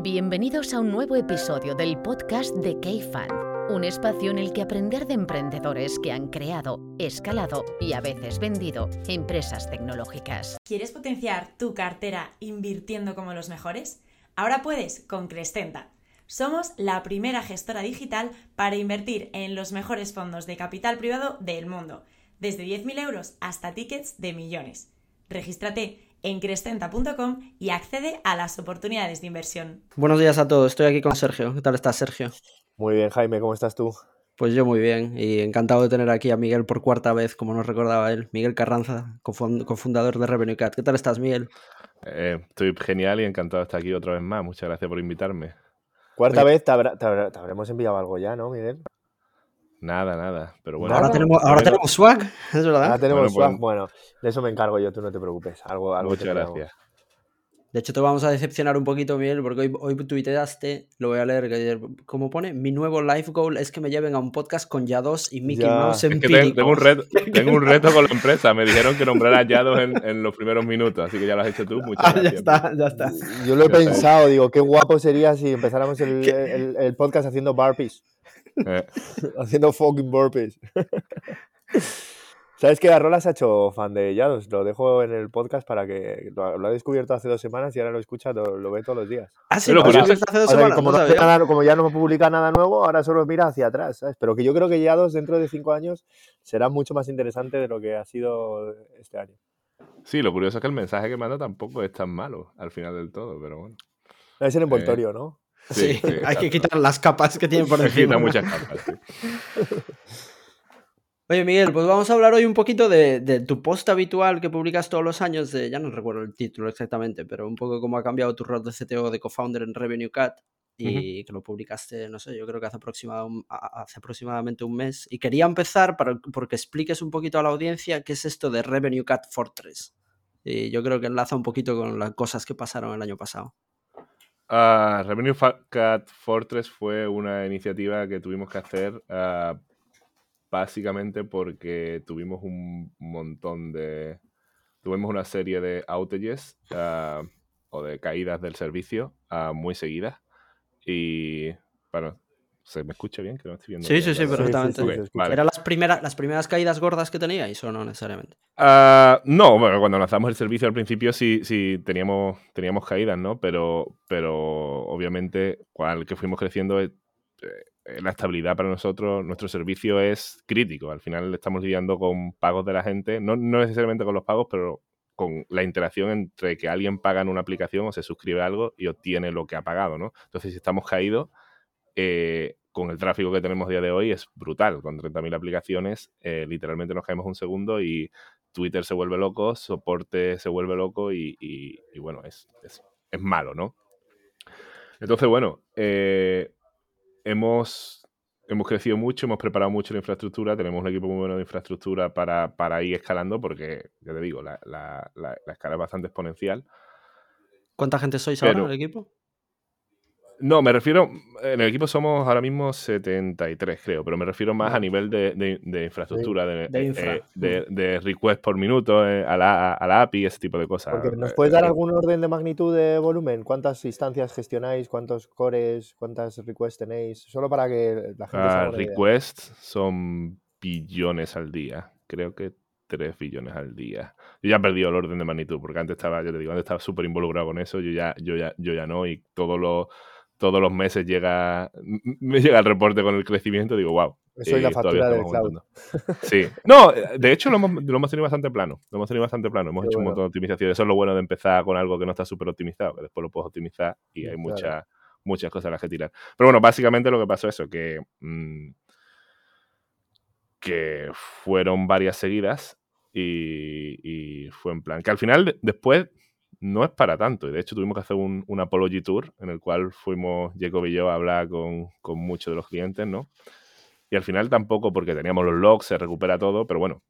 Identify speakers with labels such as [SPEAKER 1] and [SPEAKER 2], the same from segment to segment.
[SPEAKER 1] Bienvenidos a un nuevo episodio del podcast de K-Fan, un espacio en el que aprender de emprendedores que han creado, escalado y a veces vendido empresas tecnológicas.
[SPEAKER 2] ¿Quieres potenciar tu cartera invirtiendo como los mejores? Ahora puedes con Crescenta. Somos la primera gestora digital para invertir en los mejores fondos de capital privado del mundo, desde 10.000 euros hasta tickets de millones. Regístrate en crescenta.com y accede a las oportunidades de inversión.
[SPEAKER 3] Buenos días a todos, estoy aquí con Sergio. ¿Qué tal estás, Sergio?
[SPEAKER 4] Muy bien, Jaime, ¿cómo estás tú?
[SPEAKER 3] Pues yo muy bien y encantado de tener aquí a Miguel por cuarta vez, como nos recordaba él. Miguel Carranza, cofundador de Revenue Cat. ¿Qué tal estás, Miguel?
[SPEAKER 5] Eh, estoy genial y encantado de estar aquí otra vez más. Muchas gracias por invitarme.
[SPEAKER 4] Cuarta vez te, habremos enviado algo ya, ¿no, Miguel?
[SPEAKER 5] Nada, nada. Pero bueno.
[SPEAKER 3] Ahora tenemos, ahora tenemos swag, es verdad.
[SPEAKER 4] Ahora tenemos swag. Pues bueno, de eso me encargo yo, tú no te preocupes. Algo, algo
[SPEAKER 5] Muchas gracias.
[SPEAKER 3] De hecho, te vamos a decepcionar un poquito, Miguel, porque hoy, hoy tuiteaste, lo voy a leer, como pone, mi nuevo life goal es que me lleven a un podcast con Yados y Mickey Mouse
[SPEAKER 5] es que tengo, un reto, tengo un reto con la empresa. Me dijeron que nombrara Yados en, en, los primeros minutos, así que ya lo has hecho tú. Muchas
[SPEAKER 3] ah,
[SPEAKER 5] gracias.
[SPEAKER 3] Ya está, ya está.
[SPEAKER 4] Yo lo he pensado, digo, qué guapo sería si empezáramos el, el, el podcast haciendo barpees. Eh. haciendo fucking burpees. ¿Sabes que Arrola se ha hecho fan de Yados? Lo dejo en el podcast para que lo, ha descubierto hace dos semanas y ahora lo escucha, lo, ve todos los días.
[SPEAKER 3] Ah, sí, lo hace dos semanas.
[SPEAKER 4] Como, ya no publica nada nuevo, ahora solo mira hacia atrás, ¿sabes? Pero que yo creo que Yados dentro de cinco años será mucho más interesante de lo que ha sido este año.
[SPEAKER 5] Sí, lo curioso es que el mensaje que manda tampoco es tan malo al final del todo, pero bueno.
[SPEAKER 4] Es el envoltorio, ¿no?
[SPEAKER 3] Sí, hay que quitar las capas que tiene por encima.
[SPEAKER 5] muchas capas,
[SPEAKER 3] Oye, Miguel, pues vamos a hablar hoy un poquito de, tu post habitual que publicas todos los años, de, ya no recuerdo el título exactamente, pero un poco cómo ha cambiado tu rol de CTO de co-founder en Revenue Cat y que lo publicaste, no sé, yo creo que hace, hace aproximadamente un mes. Y quería empezar para, porque expliques un poquito a la audiencia qué es esto de Revenue Cat Fortress. Y yo creo que enlaza un poquito con las cosas que pasaron el año pasado.
[SPEAKER 5] Uh, Revenue Cat Fortress fue una iniciativa que tuvimos que hacer uh, básicamente porque tuvimos un montón de... Tuvimos una serie de outages uh, o de caídas del servicio muy seguidas. Y, bueno, ¿Se me escucha bien? Que no estoy viendo
[SPEAKER 3] sí, sí, sí, perfectamente. ¿Eran las primeras, las primeras caídas gordas que teníais o no necesariamente?
[SPEAKER 5] Uh, no, bueno, cuando lanzamos el servicio al principio sí, sí teníamos, teníamos caídas, ¿no? Pero, pero obviamente, cual que fuimos creciendo, eh, eh, la estabilidad para nosotros, nuestro servicio es crítico. Al final estamos lidiando con pagos de la gente, no, no necesariamente con los pagos, pero con la interacción entre que alguien paga en una aplicación o se suscribe a algo y obtiene lo que ha pagado, ¿no? Entonces, si estamos caídos, eh, con el tráfico que tenemos día de hoy es brutal. Con 30.000 aplicaciones, eh, literalmente nos caemos un segundo y Twitter se vuelve loco, soporte se vuelve loco y, bueno, es, es, malo, ¿no? Entonces, bueno, eh, hemos, hemos crecido mucho, hemos preparado mucho la infraestructura, tenemos un equipo muy bueno de infraestructura para, para ir escalando porque, ya te digo, la, la, escala es bastante exponencial.
[SPEAKER 3] ¿Cuánta gente sois ahora en el equipo?
[SPEAKER 5] No, me refiero, en el equipo somos ahora mismo 73, creo, pero me refiero más a nivel de, infraestructura, de, de, request por minuto eh, a, la, a, la, API, ese tipo de cosas.
[SPEAKER 4] Porque ¿Nos puedes dar algún orden de magnitud de volumen? ¿Cuántas instancias gestionáis? ¿Cuántos cores? ¿Cuántas requests tenéis? Solo para que la gente
[SPEAKER 5] uh, Requests son billones al día. Creo que 3 billones al día. Yo ya he perdido el orden de magnitud, porque antes estaba, yo te digo, antes estaba súper involucrado con eso, yo ya, yo ya, yo ya no, y todos los todos los meses llega, me llega el reporte con el crecimiento, digo, wow.
[SPEAKER 4] Eso es la factura del cloud.
[SPEAKER 5] Sí. No, de hecho lo hemos, lo hemos, tenido bastante plano. Lo hemos tenido bastante plano. Hemos hecho un montón de optimizaciones. Eso es lo bueno de empezar con algo que no está súper optimizado, que después lo puedes optimizar y hay muchas muchas cosas a las que tirar. Pero bueno, básicamente lo que pasó es eso, que, mm, que fueron varias seguidas y, y, fue en plan que al final después no es para tanto. Y de hecho tuvimos que hacer un, un Apology Tour en el cual fuimos Jacob y yo a hablar con, con, muchos de los clientes, ¿no? Y al final tampoco, porque teníamos los logs, se recupera todo, pero bueno,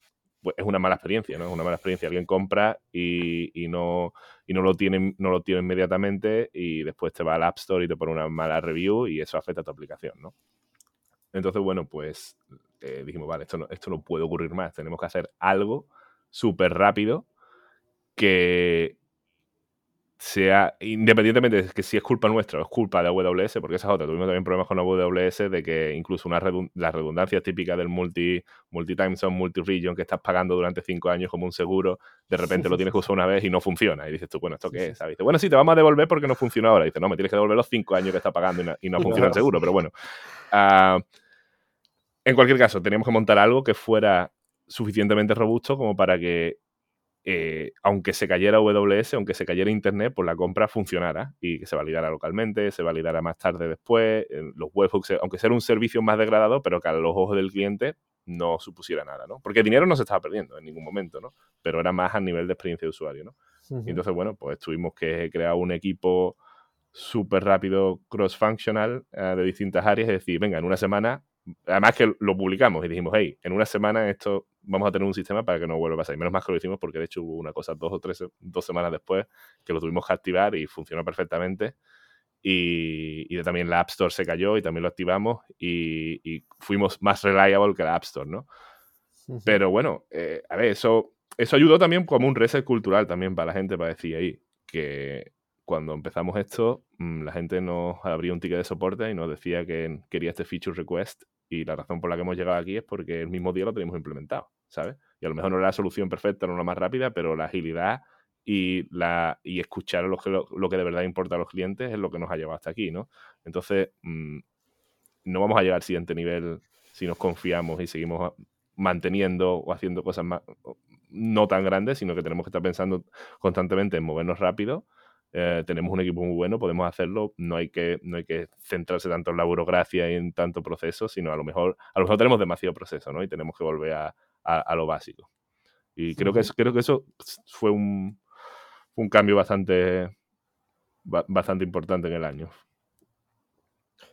[SPEAKER 5] pues es una mala experiencia, ¿no? Es una mala experiencia. Alguien compra y, y, no, y no, lo tiene, no lo tiene inmediatamente y después te va al App Store y te pone una mala review y eso afecta a tu aplicación, ¿no? Entonces, bueno, pues eh, dijimos, vale, esto no, esto no puede ocurrir más. Tenemos que hacer algo súper rápido que, sea, independientemente de que si es culpa nuestra o es culpa de AWS, porque esa es otra, tuvimos también problemas con AWS de que incluso una las redundancias típicas del multi, multi-time zone, multi-region que estás pagando durante cinco años como un seguro, de repente lo tienes que usar una vez y no funciona. Y dices tú, bueno, ¿esto qué es? Dice, bueno, sí, te vamos a devolver porque no funciona ahora. Y dices, no, me tienes que devolver los cinco años que estás pagando y no, funciona el seguro, pero bueno. Uh, en cualquier caso, teníamos que montar algo que fuera suficientemente robusto como para que, eh, aunque se cayera AWS, aunque se cayera Internet, pues la compra funcionara y que se validara localmente, se validara más tarde después, los webhooks, aunque sea un servicio más degradado, pero que a los ojos del cliente no supusiera nada, ¿no? Porque dinero no se estaba perdiendo en ningún momento, ¿no? Pero era más a nivel de experiencia de usuario, ¿no? Y entonces, bueno, pues tuvimos que crear un equipo súper rápido, cross-functional, eh, de distintas áreas, es decir, venga, en una semana además que lo publicamos y dijimos, hey, en una semana esto vamos a tener un sistema para que no vuelva a pasar. Y menos mal que lo hicimos porque de hecho hubo una cosa dos o tres dos semanas después que lo tuvimos que activar y funcionó perfectamente. Y, y también la App Store se cayó y también lo activamos y, fuimos más reliable que la App Store, ¿no? Pero bueno, eh, a ver, eso, eso ayudó también como un reset cultural también para la gente, para decir ahí que cuando empezamos esto, mm, la gente nos abría un ticket de soporte y nos decía que quería este feature request y la razón por la que hemos llegado aquí es porque el mismo día lo teníamos implementado, ¿sabes? Y a lo mejor no era la solución perfecta, no la más rápida, pero la agilidad y, la, y escuchar lo que, lo, que de verdad importa a los clientes es lo que nos ha llevado hasta aquí, ¿no? Entonces, mm, no vamos a llegar al siguiente nivel si nos confiamos y seguimos manteniendo o haciendo cosas más, no tan grandes, sino que tenemos que estar pensando constantemente en movernos rápido eh, tenemos un equipo muy bueno, podemos hacerlo, no hay, que, no hay que centrarse tanto en la burocracia y en tanto proceso, sino a lo mejor, a lo mejor tenemos demasiado proceso, ¿no? Y tenemos que volver a, a, lo básico. Y creo, que eso, creo que eso fue un, un cambio bastante, bastante importante en el año.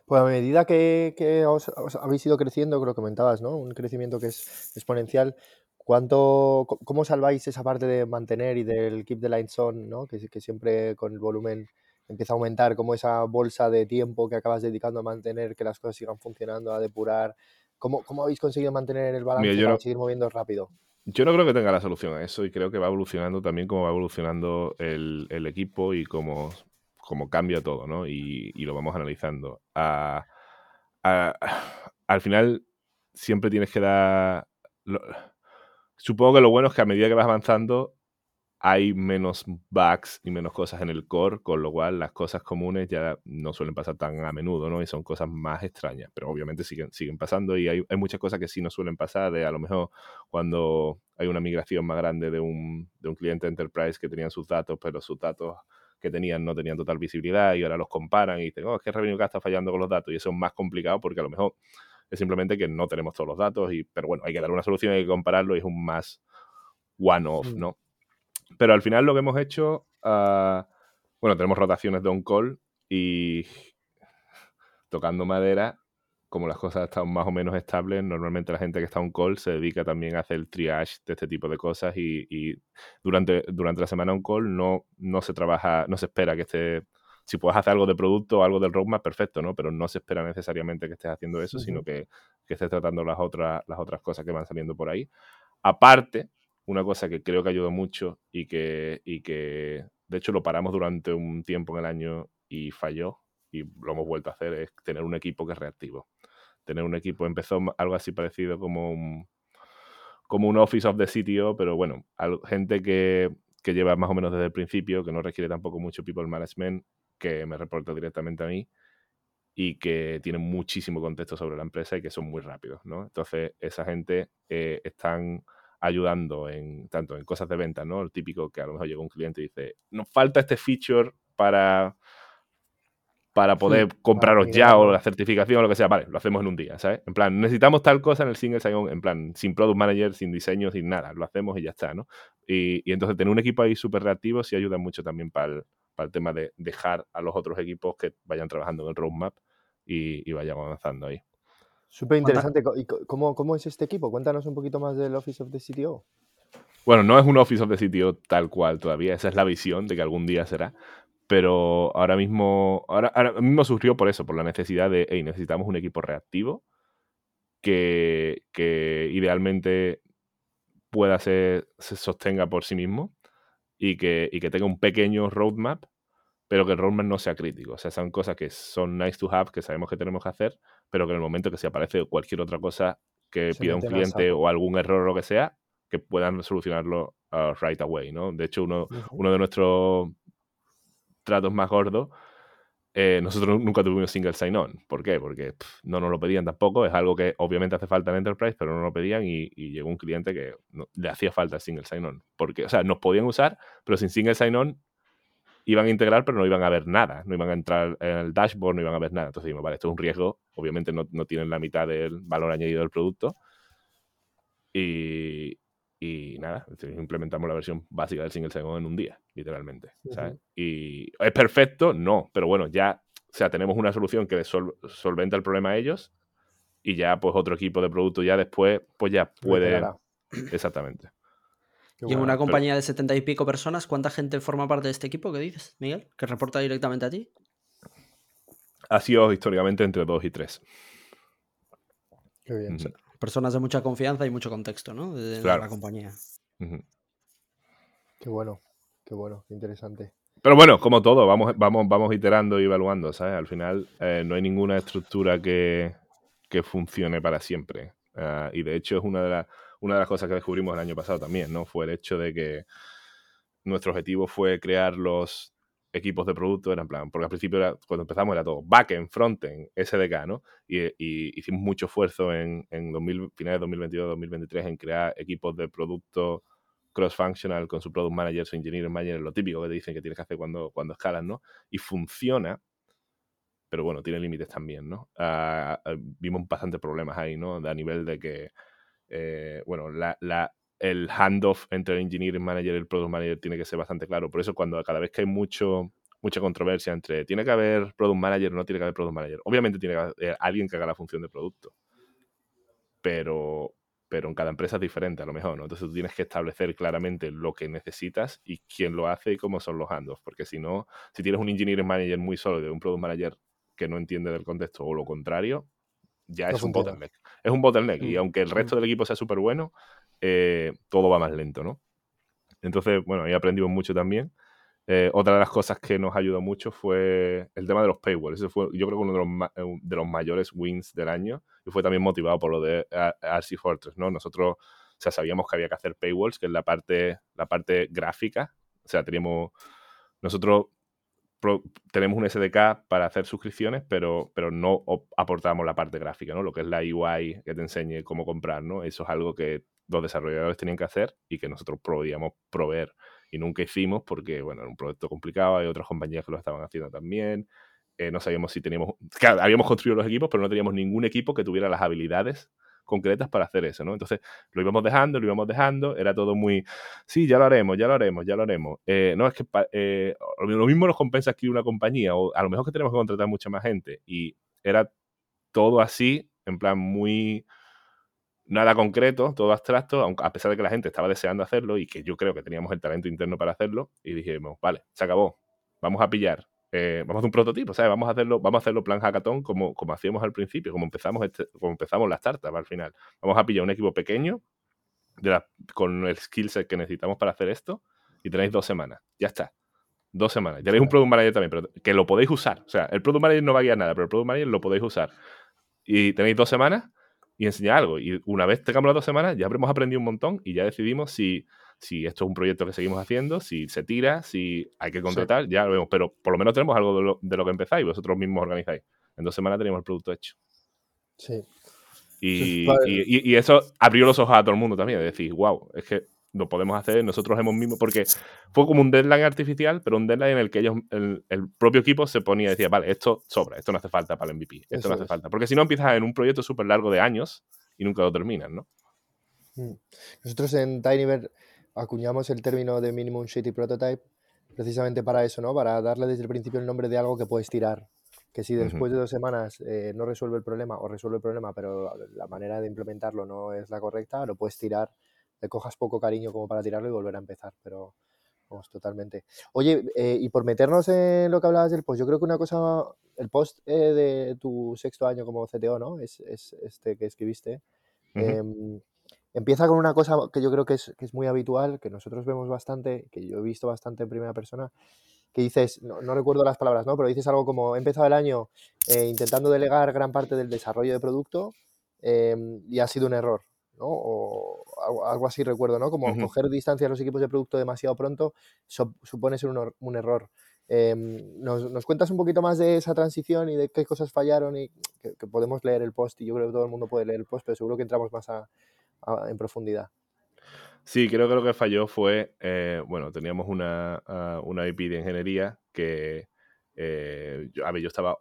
[SPEAKER 4] Pues a medida que, que os, habéis ido creciendo, creo que comentabas, ¿no? Un crecimiento que es exponencial. ¿Cuánto, ¿Cómo salváis esa parte de mantener y del keep the lights on, ¿no? que, que siempre con el volumen empieza a aumentar, como esa bolsa de tiempo que acabas dedicando a mantener, que las cosas sigan funcionando, a depurar? ¿Cómo, cómo habéis conseguido mantener el balance para seguir moviendo rápido?
[SPEAKER 5] Yo no creo que tenga la solución a eso y creo que va evolucionando también como va evolucionando el, el equipo y cómo, cómo, cambia todo, ¿no? Y, y lo vamos analizando. al final, siempre tienes que dar... Supongo que lo bueno es que a medida que vas avanzando hay menos bugs y menos cosas en el core, con lo cual las cosas comunes ya no suelen pasar tan a menudo, ¿no? Y son cosas más extrañas, pero obviamente siguen, siguen pasando y hay, hay muchas cosas que sí no suelen pasar, de a lo mejor cuando hay una migración más grande de un, de un cliente enterprise que tenían sus datos, pero sus datos que tenían no tenían total visibilidad y ahora los comparan y dicen, oh, es que Revenue está fallando con los datos y eso es más complicado porque a lo mejor es simplemente que no tenemos todos los datos, y, pero bueno, hay que dar una solución, hay que compararlo y es un más one-off. ¿no? Pero al final lo que hemos hecho, ah, bueno, tenemos rotaciones de on-call y tocando madera, como las cosas están más o menos estables, normalmente la gente que está on call se dedica también a hacer el triage de este tipo de cosas y, durante, durante la semana on call no, no se trabaja, no se espera que esté si puedes hacer algo de producto o algo del roadmap, perfecto, ¿no? Pero no se espera necesariamente que estés haciendo eso, sino que, estés tratando las otras, las otras cosas que van saliendo por ahí. Aparte, una cosa que creo que ayudó mucho y que, y que de hecho lo paramos durante un tiempo en el año y falló y lo hemos vuelto a hacer, es tener un equipo que es reactivo. Tener un equipo, empezó algo así parecido como un, como un Office of the CTO, pero bueno, gente que, que lleva más o menos desde el principio, que no requiere tampoco mucho people management que me reporta directamente a mí y que tienen muchísimo contexto sobre la empresa y que son muy rápidos, ¿no? Entonces, esa gente eh, están ayudando en tanto en cosas de venta, ¿no? El típico que a lo mejor llega un cliente y dice, nos falta este feature para para poder compraros ya o la certificación o lo que sea, vale, lo hacemos en un día, ¿sabes? En plan, necesitamos tal cosa en el single sign en plan, sin product manager, sin diseño, sin nada, lo hacemos y ya está, ¿no? Y, y entonces tener un equipo ahí súper reactivo sí ayuda mucho también para el, para el tema de dejar a los otros equipos que vayan trabajando en el roadmap y, vayan avanzando ahí.
[SPEAKER 4] Súper interesante. ¿Y cómo, cómo, es este equipo? Cuéntanos un poquito más del Office of the CTO.
[SPEAKER 5] Bueno, no es un Office of the CTO tal cual todavía, esa es la visión de que algún día será, pero ahora mismo, ahora, mismo surgió por eso, por la necesidad de, hey, necesitamos un equipo reactivo que, que idealmente pueda ser, se sostenga por sí mismo y que, y que tenga un pequeño roadmap pero que el roadmap no sea crítico. O sea, son cosas que son nice to have, que sabemos que tenemos que hacer, pero que en el momento que se aparece cualquier otra cosa que pida un cliente o algún error o lo que sea, que puedan solucionarlo uh, right away, ¿no? De hecho, uno, uno de nuestros tratos más gordos eh, nosotros nunca tuvimos single sign-on. ¿Por qué? Porque no nos lo pedían tampoco. Es algo que obviamente hace falta en Enterprise, pero no lo pedían y, llegó un cliente que le hacía falta single sign-on. Porque, o sea, nos podían usar, pero sin single sign-on iban a integrar, pero no iban a ver nada. No iban a entrar en el dashboard, no iban a ver nada. Entonces dijimos, vale, esto es un riesgo. Obviamente no, no tienen la mitad del valor añadido del producto. Y, y nada, implementamos la versión básica del single sign-on en un día, literalmente. Y es perfecto, no, pero bueno, ya, o sea, tenemos una solución que solventa el problema a ellos y ya pues otro equipo de producto ya después pues ya puede... Exactamente.
[SPEAKER 3] y en una compañía de setenta y pico personas, ¿cuánta gente forma parte de este equipo? ¿Qué dices, Miguel? ¿Que reporta directamente a ti?
[SPEAKER 5] Ha sido históricamente entre dos y tres.
[SPEAKER 3] Qué bien personas de mucha confianza y mucho contexto, ¿no? De, la compañía.
[SPEAKER 4] Qué bueno, qué bueno, qué interesante.
[SPEAKER 5] Pero bueno, como todo, vamos, vamos, vamos iterando y evaluando, ¿sabes? Al final eh, no hay ninguna estructura que, funcione para siempre. Ah, y de hecho es una de, una de las cosas que descubrimos el año pasado también, ¿no? Fue el hecho de que nuestro objetivo fue crear los equipos de producto eran plan, porque al principio era, cuando empezamos era todo backend, frontend, SDK, ¿no? Y, hicimos mucho esfuerzo en, en 2000, finales de 2022, 2023 en crear equipos de producto cross-functional con su product manager, su engineering manager, lo típico que te dicen que tienes que hacer cuando, cuando escalas, ¿no? Y funciona, pero bueno, tiene límites también, ¿no? Ah, vimos bastantes problemas ahí, ¿no? A nivel de que, eh, bueno, la el handoff entre el engineering manager y el product manager tiene que ser bastante claro. Por eso cuando cada vez que hay mucho, mucha controversia entre tiene que haber product manager o no tiene que haber product manager, obviamente tiene que haber eh, alguien que haga la función de producto. Pero, pero en cada empresa es diferente a lo mejor, ¿no? Entonces tú tienes que establecer claramente lo que necesitas y quién lo hace y cómo son los handoffs. Porque si no, si tienes un engineering manager muy sólido y un product manager que no entiende del contexto o lo contrario, ya es un bottleneck. Es un bottleneck. Y mm, aunque el resto mm. del equipo sea súper bueno, eh, todo va más lento, ¿no? Entonces, bueno, ahí aprendimos mucho también. Eh, otra de las cosas que nos ayudó mucho fue el tema de los paywalls. Ese fue, yo creo que uno de los, eh, de los mayores wins del año y fue también motivado por lo de RC Fortress, ¿no? Nosotros, o sea, sabíamos que había que hacer paywalls, que es la parte, la parte gráfica. O sea, teníamos, nosotros tenemos un SDK para hacer suscripciones, pero, pero no aportamos la parte gráfica, ¿no? Lo que es la UI que te enseñe cómo comprar, ¿no? Eso es algo que los desarrolladores tenían que hacer y que nosotros podíamos proveer. Y nunca hicimos porque, bueno, era un proyecto complicado, hay otras compañías que lo estaban haciendo también. Eh, no sabíamos si teníamos... Claro, habíamos construido los equipos, pero no teníamos ningún equipo que tuviera las habilidades concretas para hacer eso, ¿no? Entonces lo íbamos dejando, lo íbamos dejando, era todo muy, sí, ya lo haremos, ya lo haremos, ya lo haremos. Eh, no, es que eh, lo mismo nos compensa escribir una compañía, o a lo mejor que tenemos que contratar mucha más gente, y era todo así, en plan muy nada concreto, todo abstracto, aunque a pesar de que la gente estaba deseando hacerlo y que yo creo que teníamos el talento interno para hacerlo, y dijimos, vale, se acabó, vamos a pillar, eh, vamos a hacer un prototipo, ¿sabes? Vamos a hacerlo, vamos a hacerlo plan hackathon como, como hacíamos al principio, como empezamos, este, como empezamos las startups al final. Vamos a pillar un equipo pequeño de con el skill set que necesitamos para hacer esto y tenéis dos semanas, ya está. Dos semanas. Tenéis un product manager también, pero que lo podéis usar. O sea, el product manager no va a guiar nada, pero el product manager lo podéis usar. Y tenéis dos semanas y enseñar algo. Y una vez tengamos las dos semanas, ya habremos aprendido un montón y ya decidimos si, si esto es un proyecto que seguimos haciendo, si se tira, si hay que contratar, ya lo vemos. Pero por lo menos tenemos algo de lo, que empezáis y vosotros mismos organizáis. En dos semanas tenemos el producto hecho.
[SPEAKER 4] Sí.
[SPEAKER 5] Y, y, eso abrió los ojos a todo el mundo también, de decir, wow, es que lo podemos hacer nosotros hemos mismo, porque fue como un deadline artificial, pero un deadline en el que ellos, el, propio equipo se ponía y decía, vale, esto sobra, esto no hace falta para el MVP, esto no hace falta. Porque si no empiezas en un proyecto súper largo de años y nunca lo terminas, ¿no?
[SPEAKER 4] Mm. Nosotros en Tinyver acuñamos el término de Minimum Shitty Prototype precisamente para eso, ¿no? Para darle desde el principio el nombre de algo que puedes tirar. Que si después de dos semanas eh, no resuelve el problema o resuelve el problema, pero la manera de implementarlo no es la correcta, lo puedes tirar le cojas poco cariño como para tirarlo y volver a empezar, pero vamos, totalmente. Oye, eh, y por meternos en lo que hablabas del post, yo creo que una cosa, el post eh, de tu sexto año como CTO, ¿no? Es, este que escribiste. Empieza con una cosa que yo creo que es, que es, muy habitual, que nosotros vemos bastante, que yo he visto bastante en primera persona, que dices, no, no, recuerdo las palabras, ¿no? Pero dices algo como, he empezado el año eh, intentando delegar gran parte del desarrollo de producto em, y ha sido un error, ¿no? O algo, así recuerdo, ¿no? Como coger distancia a los equipos de producto demasiado pronto supone ser un, un error. Em, ¿nos, ¿nos, cuentas un poquito más de esa transición y de qué cosas fallaron y que, podemos leer el post y yo creo que todo el mundo puede leer el post, pero seguro que entramos más a, en profundidad.
[SPEAKER 5] Sí, creo que lo que falló fue, eh, bueno, teníamos una, una, IP de ingeniería que, eh, yo, a ver, yo estaba,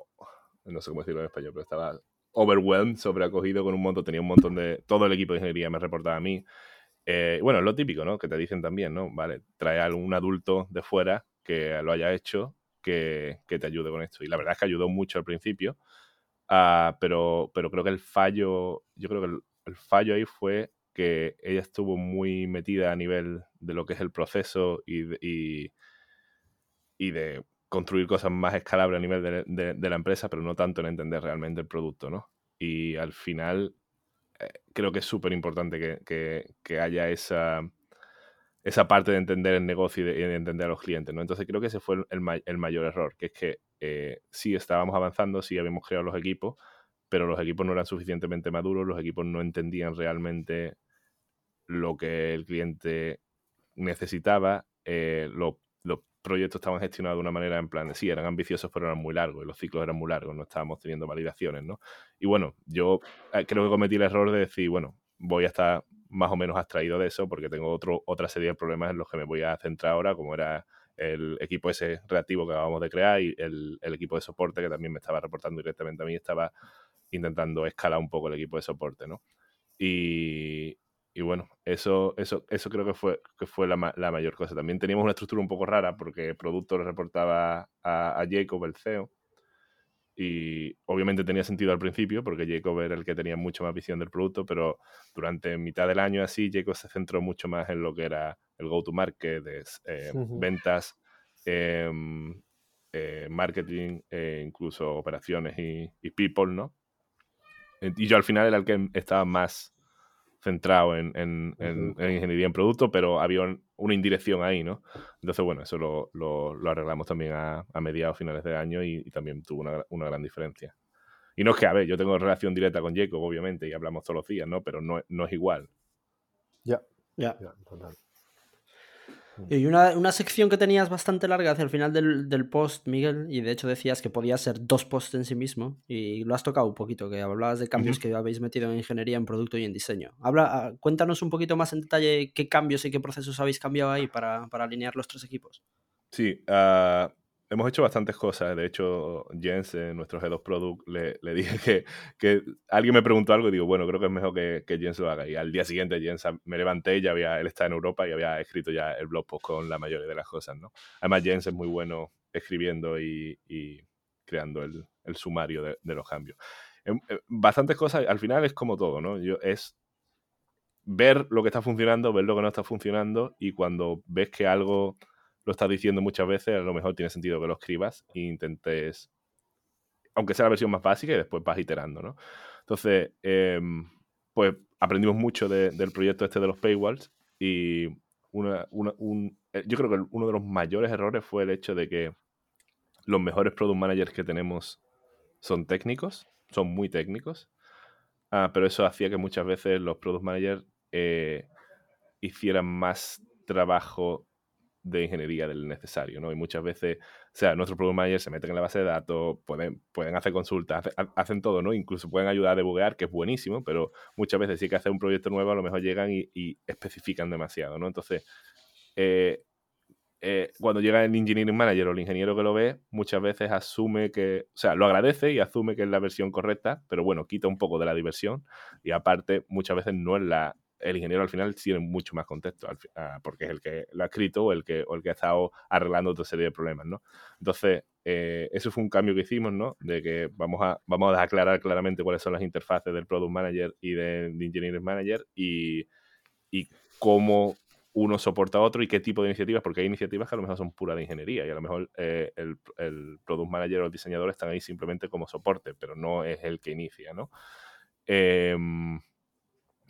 [SPEAKER 5] no sé cómo decirlo en español, pero estaba overwhelmed, sobreacogido con un montón, tenía un montón de, todo el equipo de ingeniería me reportaba a mí. Eh, bueno, lo típico, ¿no? Que te dicen también, ¿no? Vale, trae a un adulto de fuera que lo haya hecho que, te ayude con esto. Y la verdad es que ayudó mucho al principio, ah, pero, pero creo que el fallo, yo creo que el, fallo ahí fue que ella estuvo muy metida a nivel de lo que es el proceso y, y, de construir cosas más escalables a nivel de, la empresa, pero no tanto en entender realmente el producto, ¿no? Y al final eh, creo que es súper importante que, haya esa, esa parte de entender el negocio y de, entender a los clientes, ¿no? Entonces creo que ese fue el, el mayor error, que es que eh, sí estábamos avanzando, sí habíamos creado los equipos, pero los equipos no eran suficientemente maduros, los equipos no entendían realmente lo que el cliente necesitaba, eh, los proyectos estaban gestionados de una manera en plan, sí, eran ambiciosos, pero eran muy largos, y los ciclos eran muy largos, no estábamos teniendo validaciones, ¿no? Y bueno, yo eh, creo que cometí el error de decir, bueno, voy a estar más o menos abstraído de eso porque tengo otro, otra serie de problemas en los que me voy a centrar ahora, como era el equipo ese reactivo que acabamos de crear y el, equipo de soporte que también me estaba reportando directamente a mí, estaba intentando escalar un poco el equipo de soporte, ¿no? Y, bueno, eso, eso, eso creo que fue, que fue la, mayor cosa. También teníamos una estructura un poco rara porque el producto le reportaba a, a Jacob, el CEO, y obviamente tenía sentido al principio porque Jacob era el que tenía mucho más visión del producto, pero durante mitad del año así Jacob se centró mucho más en lo que era el go-to-market, eh, ventas, em, eh, marketing, e incluso operaciones y, y, people, ¿no? Y yo al final era el que estaba más centrado en, en, ingeniería en producto, pero había una indirección ahí, ¿no? Entonces, bueno, eso lo, lo, arreglamos también a, a, mediados, finales de año y, también tuvo una, una, gran diferencia. Y no es que, a ver, yo tengo relación directa con Jacob, obviamente, y hablamos todos los días, ¿no? Pero no, no es igual.
[SPEAKER 4] Ya, ya, total.
[SPEAKER 3] Y una, una, sección que tenías bastante larga hacia el final del, del, post, Miguel, y de hecho decías que podía ser dos posts en sí mismo, y lo has tocado un poquito, que hablabas de cambios que habéis metido en ingeniería, en producto y en diseño. Habla, ah, cuéntanos un poquito más en detalle qué cambios y qué procesos habéis cambiado ahí para, para alinear los tres equipos.
[SPEAKER 5] Sí, uh, hemos hecho bastantes cosas. De hecho, Jens, eh, nuestro Head of Product, le, dije que, alguien me preguntó algo y digo, bueno, creo que es mejor que, que, Jens lo haga. Y al día siguiente, Jens me levanté, ya había, él está en Europa y había escrito ya el blog post con la mayoría de las cosas, ¿no? Además, Jens es muy bueno escribiendo y, y creando el, sumario de, los cambios. Em, eh, bastantes cosas, al final es como todo, ¿no? Es ver lo que está funcionando, ver lo que no está funcionando y cuando ves que algo lo estás diciendo muchas veces, a lo mejor tiene sentido que lo escribas e intentes, aunque sea la versión más básica, y después vas iterando, ¿no? Entonces, em, pues aprendimos mucho del proyecto este de los paywalls y una, un, eh, yo creo que uno de los mayores errores fue el hecho de que los mejores product managers que tenemos son técnicos, son muy técnicos, ah, pero eso hacía que muchas veces los product managers eh, hicieran más trabajo de ingeniería del necesario, ¿no? Y muchas veces, o sea, nuestros product managers se meten en la base de datos, pueden, pueden hacer consultas, hacen todo, ¿no? Incluso pueden ayudar a debuguear, que es buenísimo, pero muchas veces sí que hacer un proyecto nuevo, a lo mejor llegan y, especifican demasiado, ¿no? Entonces, eh, eh, cuando llega el engineering manager o el ingeniero que lo ve, muchas veces asume que, o sea, lo agradece y asume que es la versión correcta, pero bueno, quita un poco de la diversión y aparte muchas veces no es la, el ingeniero al final tiene mucho más contexto, ah, porque es el que lo ha escrito o el que, o el que ha estado arreglando otra serie de problemas, ¿no? Entonces, eh, eso fue un cambio que hicimos, ¿no? De que vamos a, vamos a aclarar claramente cuáles son las interfaces del Product Manager y del Engineering Manager y, y cómo uno soporta a otro y qué tipo de iniciativas, porque hay iniciativas que a lo mejor son pura de ingeniería y a lo mejor eh, el, el, Product Manager o el diseñador están ahí simplemente como soporte, pero no es el que inicia, ¿no? Eh,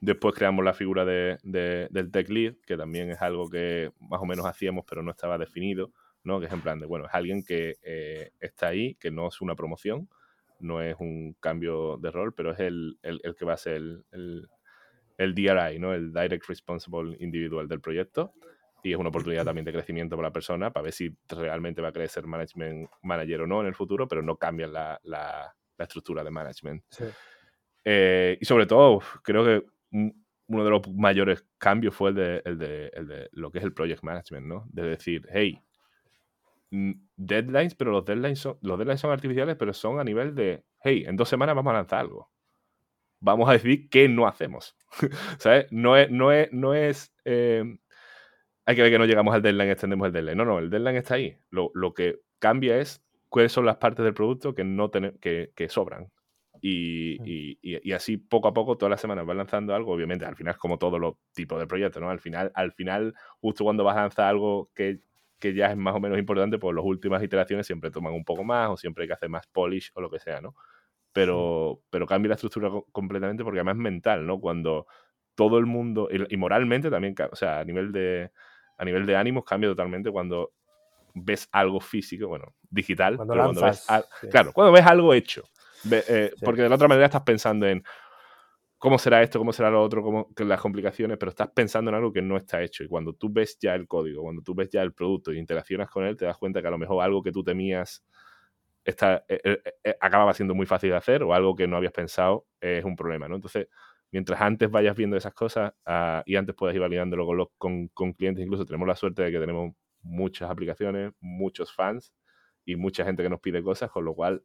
[SPEAKER 5] Después creamos la figura de, del tech lead, que también es algo que más o menos hacíamos, pero no estaba definido. ¿no? Que es en plan de, bueno, es alguien que eh, está ahí, que no es una promoción, no es un cambio de rol, pero es el, el, que va a ser el, el, DRI, ¿no? El Direct Responsible Individual del proyecto. Y es una oportunidad también de crecimiento para la persona, para ver si realmente va a querer ser management manager o no en el futuro, pero no cambia la, la, estructura de management. Eh, y sobre todo, creo que uno de los mayores cambios fue el de, el de, el de lo que es el project management, ¿no? De decir, hey, mm, deadlines, pero los deadlines son, los deadlines son artificiales, pero son a nivel de, hey, en dos semanas vamos a lanzar algo. Vamos a decidir qué no hacemos. ¿Sabes? No es, no es, no es eh, hay que ver que no llegamos al deadline, extendemos el deadline. No, no, el deadline está ahí. Lo, que cambia es cuáles son las partes del producto que no que, que sobran. Y, y, y, así poco a poco todas las semanas vas lanzando algo, obviamente al final es como todos los tipos de proyectos, ¿no? Al final, al final, justo cuando vas a lanzar algo que que ya es más o menos importante, pues las últimas iteraciones siempre toman un poco más o siempre hay que hacer más polish o lo que sea, ¿no? Pero, pero cambia la estructura completamente porque además es mental, ¿no? Cuando todo el mundo, y, moralmente también, o sea, a nivel de, a nivel de ánimos cambia totalmente cuando ves algo físico, bueno, digital,
[SPEAKER 4] cuando, pero cuando ves,
[SPEAKER 5] claro, cuando ves algo hecho, eh, porque de la otra manera estás pensando en, cómo será esto, cómo será lo otro, cómo, las complicaciones, pero estás pensando en algo que no está hecho. Y cuando tú ves ya el código, cuando tú ves ya el producto y interaccionas con él, te das cuenta que a lo mejor algo que tú temías está, eh, eh, acababa siendo muy fácil de hacer o algo que no habías pensado es un problema, ¿no? Entonces, mientras antes vayas viendo esas cosas ah, y antes puedas ir validándolo con, los, con, con clientes, incluso tenemos la suerte de que tenemos muchas aplicaciones, muchos fans y mucha gente que nos pide cosas, con lo cual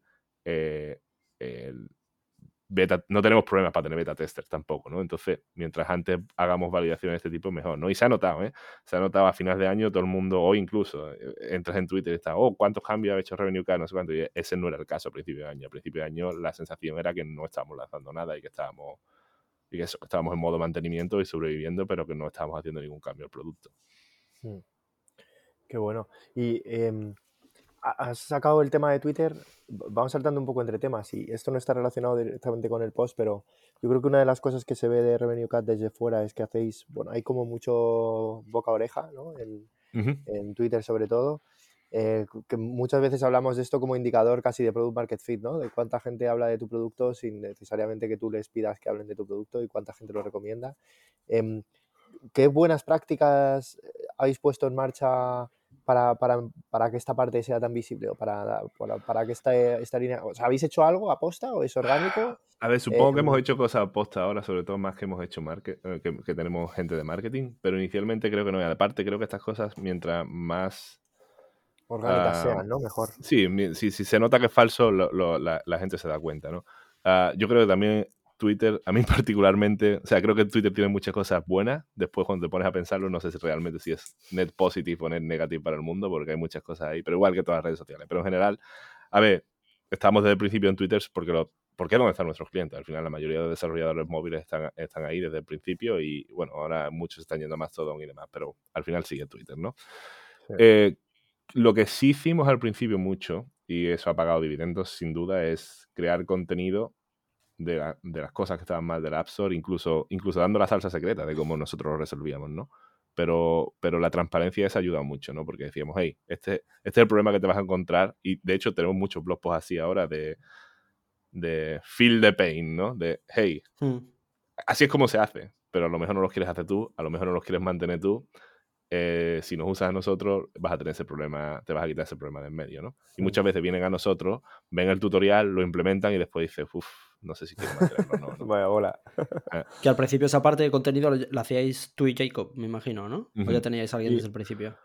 [SPEAKER 5] no tenemos problemas para tener beta testers tampoco, ¿no? Entonces, mientras antes hagamos validaciones de este tipo, mejor, ¿no? Y se ha notado, ¿eh? Se ha notado a finales de año todo el mundo, o incluso, eh, entras en Twitter y está, oh, ¿cuántos cambios ha hecho Revenue Card? No sé cuánto. Y ese no era el caso a principio de año. A principio de año la sensación era que no estábamos lanzando nada y que estábamos, y que estábamos en modo mantenimiento y sobreviviendo, pero que no estábamos haciendo ningún cambio al producto.
[SPEAKER 4] Hmm. Qué bueno. Y em, has sacado el tema de Twitter, vamos saltando un poco entre temas y esto no está relacionado directamente con el post, pero yo creo que una de las cosas que se ve de Revenue Cat desde fuera es que hacéis, bueno, hay como mucho boca oreja, ¿no? En, en Twitter sobre todo, eh, que muchas veces hablamos de esto como indicador casi de product market fit, ¿no? De cuánta gente habla de tu producto sin necesariamente que tú les pidas que hablen de tu producto y cuánta gente lo recomienda. Em, ¿Qué buenas prácticas eh, habéis puesto en marcha? Para, para, para, que esta parte sea tan visible o para, para, que esta, esta línea... O sea, ¿Habéis hecho algo aposta o es orgánico?
[SPEAKER 5] A ver, supongo que hemos em, hecho cosas aposta ahora, sobre todo más que hemos hecho market, eh, que, tenemos gente de marketing, pero inicialmente creo que no. Y aparte, creo que estas cosas, mientras más
[SPEAKER 4] orgánicas ah, sean, ¿no? Mejor.
[SPEAKER 5] Sí, si, si, se nota que es falso, la, la, gente se da cuenta, ¿no? Uh, yo creo que también Twitter, a mí particularmente, o sea, creo que Twitter tiene muchas cosas buenas. Después, cuando te pones a pensarlo, no sé si realmente si es net positive o net negative para el mundo, porque hay muchas cosas ahí, pero igual que todas las redes sociales. Pero en general, a ver, estamos desde el principio en Twitter porque, lo, porque es donde están nuestros clientes. Al final, la mayoría de desarrolladores móviles están, están ahí desde el principio y, bueno, ahora muchos están yendo a Mastodon y demás, pero al final sigue Twitter, ¿no? Eh, lo que sí hicimos al principio mucho, y eso ha pagado dividendos sin duda, es crear contenido de, las cosas que estaban mal del App Store, incluso, incluso dando la salsa secreta de cómo nosotros lo resolvíamos, ¿no? Pero, pero la transparencia esa ayuda mucho, ¿no? Porque decíamos, hey, este, este es el problema que te vas a encontrar. Y de hecho tenemos muchos blog posts así ahora de, de feel the pain, ¿no? De, hey, hmm. así es como se hace, pero a lo mejor no los quieres hacer tú, a lo mejor no los quieres mantener tú. Eh, si nos usas a nosotros, vas a tener ese problema, te vas a quitar ese problema de en medio, ¿no? Y muchas veces vienen a nosotros, ven el tutorial, lo implementan y después dices, uff, no sé si quiero mantenerlo no.
[SPEAKER 4] Vaya, hola.
[SPEAKER 3] Eh. Que al principio esa parte de contenido lo, hacíais tú y Jacob, me imagino, ¿no? ¿O ya teníais a alguien desde el principio?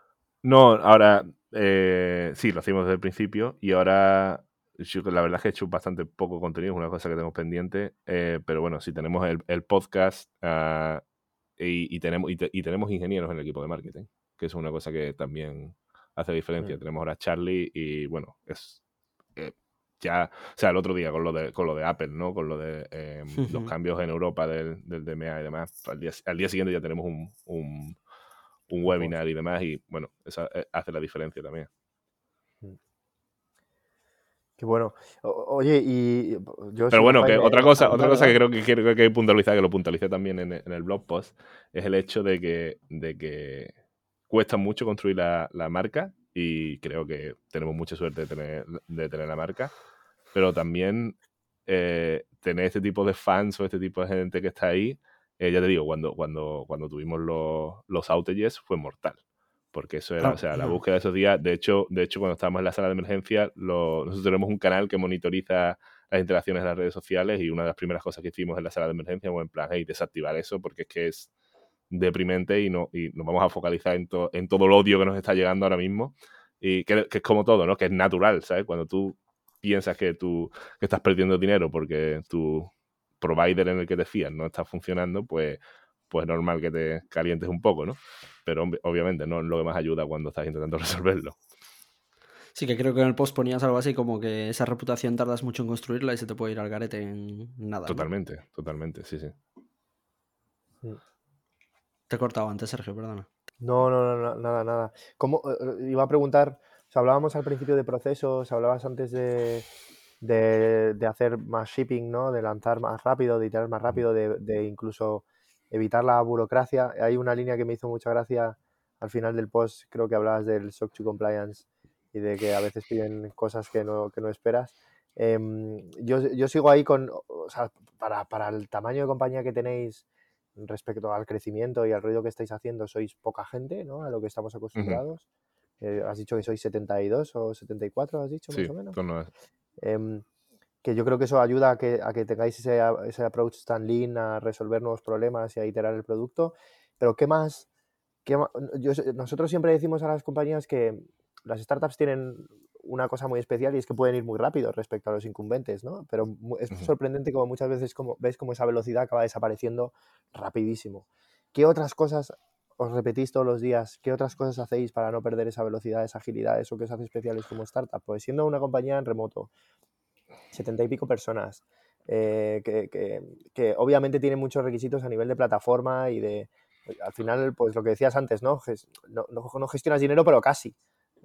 [SPEAKER 5] No, ahora eh, sí, lo hacíamos desde el principio y ahora la verdad es que he hecho bastante poco contenido, es una cosa que tengo pendiente, pero bueno, si tenemos el, podcast, uh, y, tenemos, y, tenemos ingenieros en el equipo de marketing, que es una cosa que también hace diferencia. Tenemos ahora Charlie y bueno, es eh, ya, o sea, el otro día con lo de, con lo de Apple, ¿no? Con lo de em, los cambios en Europa del, del DMA y demás. Al día, al día siguiente ya tenemos un, un, un webinar y demás y bueno, eso eh, hace la diferencia también.
[SPEAKER 4] Qué bueno. oye, y
[SPEAKER 5] yo Pero bueno, que otra cosa, otra cosa que creo que quiero que puntualizar, que lo puntualicé también en, el blog post, es el hecho de que, de que cuesta mucho construir la, marca y creo que tenemos mucha suerte de tener, de tener la marca, pero también eh, tener este tipo de fans o este tipo de gente que está ahí, eh, ya te digo, cuando, cuando, cuando tuvimos los, los outages fue mortal. Porque eso era, o sea, la búsqueda de esos días, de hecho, de hecho, cuando estábamos en la sala de emergencia, nosotros tenemos un canal que monitoriza las interacciones en las redes sociales y una de las primeras cosas que hicimos en la sala de emergencia fue en plan, hey, desactivar eso porque es que es deprimente y, no, y nos vamos a focalizar en, en todo el odio que nos está llegando ahora mismo y que, es como todo, ¿no? Que es natural, ¿sabes? Cuando tú piensas que tú que estás perdiendo dinero porque tu provider en el que te fías no está funcionando, pues pues es normal que te calientes un poco, ¿no? Pero obviamente no es lo que más ayuda cuando estás intentando resolverlo.
[SPEAKER 3] Sí, que creo que en el post ponías algo así como que esa reputación tardas mucho en construirla y se te puede ir al garete en nada.
[SPEAKER 5] Totalmente, totalmente, sí, sí.
[SPEAKER 3] Mm. Te he cortado antes, Sergio, perdona.
[SPEAKER 4] No, no, no, nada, nada. ¿Cómo, eh, eh, iba a preguntar, o hablábamos al principio de procesos, hablabas antes de, de, hacer más shipping, ¿no? De lanzar más rápido, de iterar más rápido, de, de incluso evitar la burocracia. Hay una línea que me hizo mucha gracia al final del post, creo que hablabas del SOC 2 Compliance y de que a veces piden cosas que no, que no esperas. Em, yo, yo, sigo ahí con, o sea, para, para, el tamaño de compañía que tenéis respecto al crecimiento y al ruido que estáis haciendo, sois poca gente, ¿no? A lo que estamos acostumbrados. Eh, has dicho que sois 72 o 74, has dicho, más o menos. Em, que yo creo que eso ayuda a que, a que tengáis ese, ese, approach tan lean a resolver nuevos problemas y a iterar el producto. Pero ¿qué más? Qué Yo, nosotros siempre decimos a las compañías que las startups tienen una cosa muy especial y es que pueden ir muy rápido respecto a los incumbentes, ¿no? Pero es sorprendente como muchas veces como, ves como esa velocidad acaba desapareciendo rapidísimo. ¿Qué otras cosas os repetís todos los días? ¿Qué otras cosas hacéis para no perder esa velocidad, esa agilidad, eso que os hace especiales como startup? Pues siendo una compañía en remoto, setenta y pico personas, eh, que, obviamente tiene muchos requisitos a nivel de plataforma y de, al final, pues lo que decías antes, ¿no? No, no gestionas dinero, pero casi.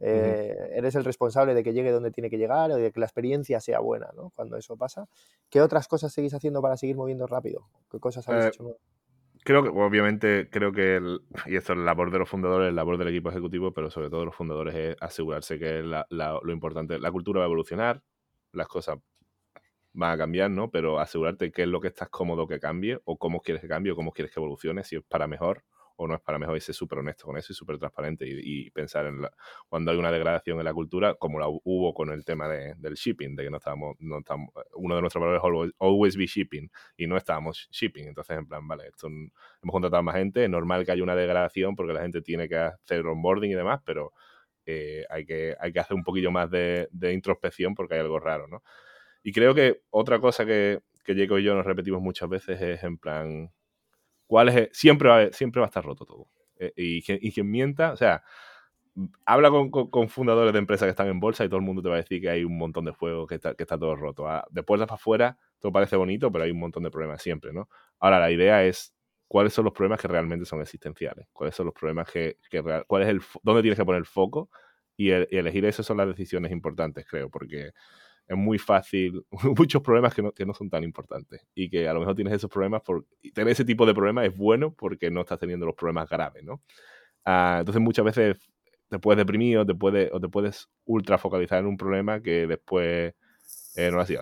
[SPEAKER 4] Eh, eres el responsable de que llegue donde tiene que llegar o de que la experiencia sea buena, ¿no? Cuando eso pasa. ¿Qué otras cosas seguís haciendo para seguir moviendo rápido? ¿Qué cosas habéis
[SPEAKER 5] eh,
[SPEAKER 4] hecho
[SPEAKER 5] Creo que, obviamente, creo que, y esto es la labor de los fundadores, la labor del equipo ejecutivo, pero sobre todo los fundadores es asegurarse que lo importante, la cultura va a evolucionar, las cosas van a cambiar, ¿no? Pero asegurarte qué es lo que estás cómodo que cambie, o cómo quieres que cambie, o cómo quieres que evolucione, si es para mejor o no es para mejor y ser súper honesto con eso y súper transparente y, pensar en cuando hay una degradación en la cultura, como la hubo con el tema del shipping, de que no estábamos, no estamos, uno de nuestros valores es always, be shipping y no estábamos shipping. Entonces, en plan, vale, esto, hemos contratado más gente, es normal que haya una degradación porque la gente tiene que hacer onboarding y demás, pero eh, hay, que, hay que hacer un poquillo más de, introspección porque hay algo raro, ¿no? Y creo que otra cosa que, que Jacob y yo nos repetimos muchas veces es en plan, siempre, va, siempre va a estar roto todo. Eh, y, quien, mienta, o sea, habla con, fundadores de empresas que están en bolsa y todo el mundo te va a decir que hay un montón de juegos, que está, que está todo roto. Ah, de para afuera, todo parece bonito, pero hay un montón de problemas siempre, ¿no? Ahora, la idea es cuáles son los problemas que realmente son existenciales, cuáles son los problemas que, cuál es el, dónde tienes que poner el foco y, y elegir eso son las decisiones importantes, creo, porque es muy fácil, muchos problemas que no, que no, son tan importantes y que a lo mejor tienes esos problemas, por, tener ese tipo de problemas es bueno porque no estás teniendo los problemas graves, ¿no? Ah, entonces muchas veces te puedes deprimir o te, puede, o te puedes ultra focalizar en un problema que después eh, no así.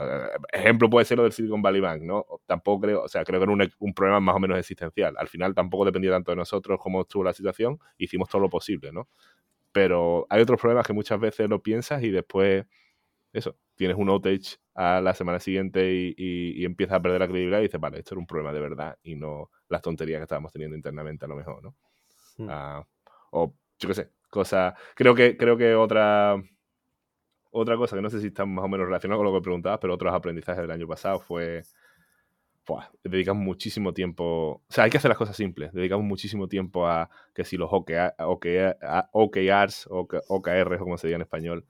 [SPEAKER 5] Ejemplo puede ser lo del Silicon Valley Bank, ¿no? Tampoco creo, o sea, creo que era un, un, problema más o menos existencial. Al final tampoco dependía tanto de nosotros como estuvo la situación, hicimos todo lo posible, ¿no? Pero hay otros problemas que muchas veces lo piensas y después eso, tienes un outage a la semana siguiente y, y, empiezas a perder la credibilidad y dices, vale, esto era un problema de verdad y no las tonterías que estábamos teniendo internamente a lo mejor, ¿no? Hmm. Ah, o yo qué sé, cosa. Creo que, creo que otra. Otra cosa que no sé si está más o menos relacionada con lo que preguntabas, pero otros aprendizajes del año pasado fue. dedicamos muchísimo tiempo. O sea, hay que hacer las cosas simples. Dedicamos muchísimo tiempo a que si los OKR, OKRs, OKRs, como se diga en español,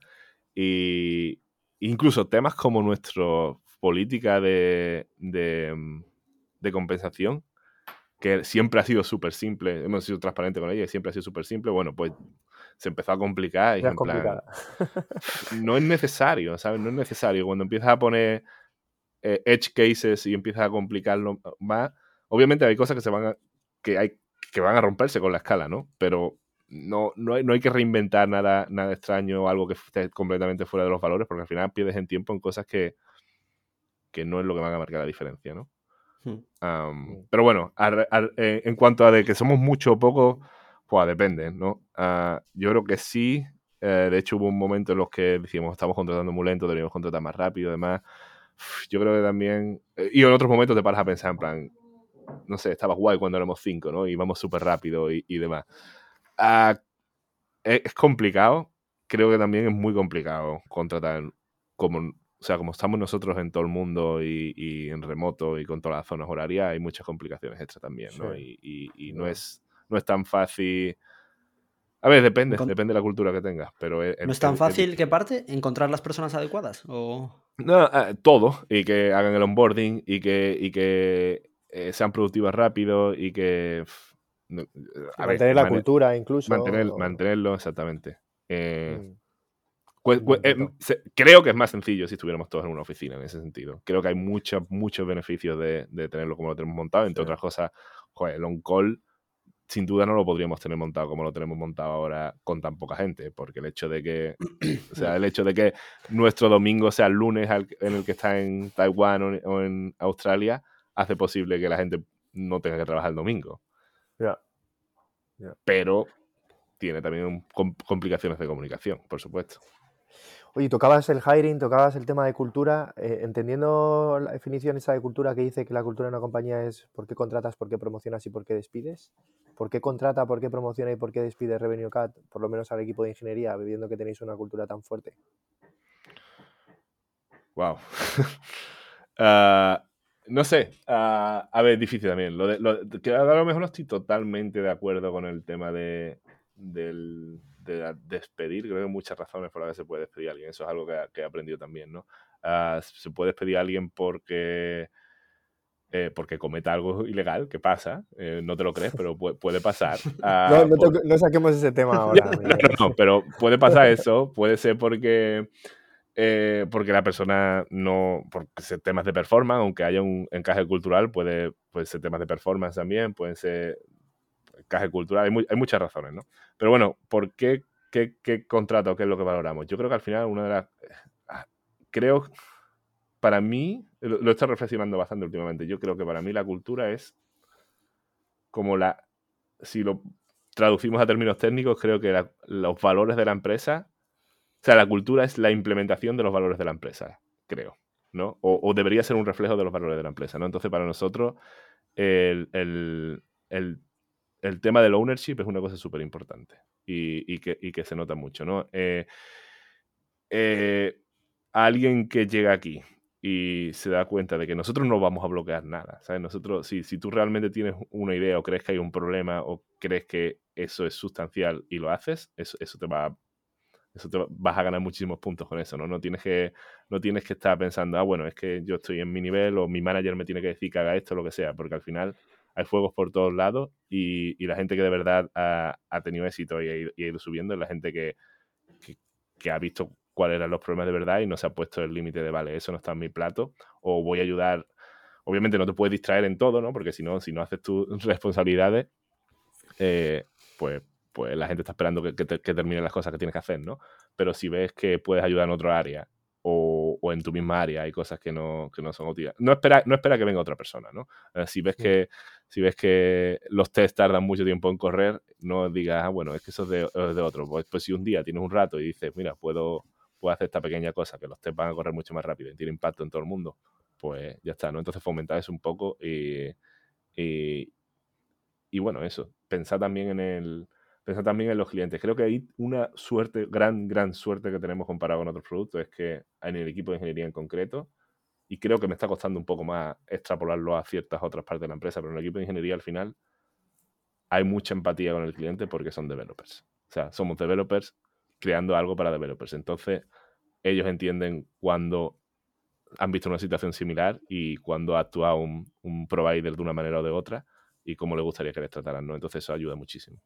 [SPEAKER 5] y, incluso temas como nuestra política de, mm, de, compensación, que siempre ha sido súper simple, hemos sido transparentes con ella y siempre ha sido súper simple, bueno, pues se empezó a complicar. Y no es necesario, ¿sabes? No es necesario. Cuando empiezas a poner eh, edge cases y empiezas a complicarlo más, obviamente hay cosas que se van a, que hay que van a romperse con la escala, ¿no? Pero no, no, hay, no hay que reinventar nada, nada extraño o algo que esté completamente fuera de los valores, porque al final pierdes en tiempo en cosas que, que no es lo que van a marcar la diferencia, ¿no? Hmm. Hmm. pero bueno, eh, en cuanto a de que somos mucho o poco, pues depende, ¿no? Ah, yo creo que sí. Eh, de hecho, hubo un momento en los que decíamos, estamos contratando muy lento, deberíamos contratar más rápido, además. Yo creo que también. Eh, y en otros momentos te paras a pensar, en plan, no sé, estaba guay cuando éramos cinco, ¿no? Y vamos súper rápido y, demás. Ah, es, complicado. Creo que también es muy complicado contratar como o sea, como estamos nosotros en todo el mundo y, en remoto y con todas las zonas horarias, hay muchas complicaciones extra también, ¿no? Y, no, es, no es tan fácil. A ver, depende, depende de la cultura que tengas, pero...
[SPEAKER 3] ¿No es tan fácil que parte encontrar las personas adecuadas? O...
[SPEAKER 5] No, eh, todo, y que hagan el onboarding, y que, y que eh, sean productivas rápido, y que...
[SPEAKER 4] mantener la cultura incluso.
[SPEAKER 5] Mantener, Mantenerlo, exactamente. Eh, mm. Eh, creo que es más sencillo si estuviéramos todos en una oficina en ese sentido. Creo que hay muchos, muchos beneficios de, tenerlo como lo tenemos montado. Entre otras cosas, joder, el on-call sin duda no lo podríamos tener montado como lo tenemos montado ahora con tan poca gente, porque el hecho de que, o sea, el hecho de que nuestro domingo sea el lunes en el que está en Taiwán o en Australia, hace posible que la gente no tenga que trabajar el domingo. Pero tiene también complicaciones de comunicación, por supuesto.
[SPEAKER 4] Oye, tocabas el hiring, tocabas el tema de cultura, eh, entendiendo la definición esa de cultura que dice que la cultura de una compañía es por qué contratas, por qué promocionas y por qué despides. ¿Por qué contrata, por qué promociona y por qué despide Revenue Cat, por lo menos al equipo de ingeniería, viendo que tenéis una cultura tan fuerte?
[SPEAKER 5] Wow. Ah, no sé, ah, a ver, difícil también. Que a lo mejor no estoy totalmente de acuerdo con el tema de, del, de despedir, creo que hay muchas razones por las que se puede despedir a alguien. Eso es algo que, he aprendido también, ¿no? Ah, se puede despedir a alguien porque, eh, porque cometa algo ilegal, que pasa, eh, no te lo crees, pero puede, pasar.
[SPEAKER 4] Ah, no, saquemos ese tema ahora.
[SPEAKER 5] no, pero puede pasar eso, puede ser porque... Eh, porque la persona no, porque ser temas de performance, aunque haya un encaje cultural, puede, puede ser temas de performance también, pueden ser encaje cultural, hay, hay, muchas razones, ¿no? Pero bueno, ¿por qué, qué, contrato, qué es lo que valoramos? Yo creo que al final una de las... Ah, creo, para mí, lo, he estado reflexionando bastante últimamente, yo creo que para mí la cultura es como la... Si lo traducimos a términos técnicos, creo que los valores de la empresa, o sea, la cultura es la implementación de los valores de la empresa, creo, ¿no? O, debería ser un reflejo de los valores de la empresa, ¿no? Entonces, para nosotros, el, el el tema del ownership es una cosa súper importante y, que, se nota mucho, ¿no? Eh, eh, alguien que llega aquí y se da cuenta de que nosotros no vamos a bloquear nada, ¿sabes? Nosotros, si, si tú realmente tienes una idea o crees que hay un problema o crees que eso es sustancial y lo haces, eso, eso te va eso te vas a ganar muchísimos puntos con eso, ¿no? No tienes que, no tienes que estar pensando, ah, bueno, es que yo estoy en mi nivel o mi manager me tiene que decir que haga esto lo que sea, porque al final hay fuegos por todos lados y, la gente que de verdad ha, tenido éxito y ha, ido, subiendo es la gente que, que, ha visto cuáles eran los problemas de verdad y no se ha puesto el límite de, vale, eso no está en mi plato o voy a ayudar. Obviamente no te puedes distraer en todo, ¿no? Porque si no, si no haces tus responsabilidades, eh, pues, pues la gente está esperando que, que, terminen las cosas que tienes que hacer, ¿no? Pero si ves que puedes ayudar en otro área o, en tu misma área hay cosas que no, que no son útiles. No espera, no espera que venga otra persona, ¿no? Eh, si ves que si ves que los test tardan mucho tiempo en correr, no digas, ah, bueno, es que eso es de, de otro. Pues, pues, si un día tienes un rato y dices, mira, puedo, puedo hacer esta pequeña cosa, que los test van a correr mucho más rápido y tiene impacto en todo el mundo, pues ya está, ¿no? Entonces fomentar eso un poco y, y, y bueno, eso. Pensar también en el pensar también en los clientes. Creo que hay una suerte, gran, gran suerte que tenemos comparado con otros productos, es que en el equipo de ingeniería en concreto, y creo que me está costando un poco más extrapolarlo a ciertas otras partes de la empresa, pero en el equipo de ingeniería al final hay mucha empatía con el cliente porque son developers. O sea, somos developers creando algo para developers. Entonces, ellos entienden cuando han visto una situación similar y cuando ha actuado un, un provider de una manera o de otra y cómo le gustaría que les trataran, ¿no? Entonces eso ayuda muchísimo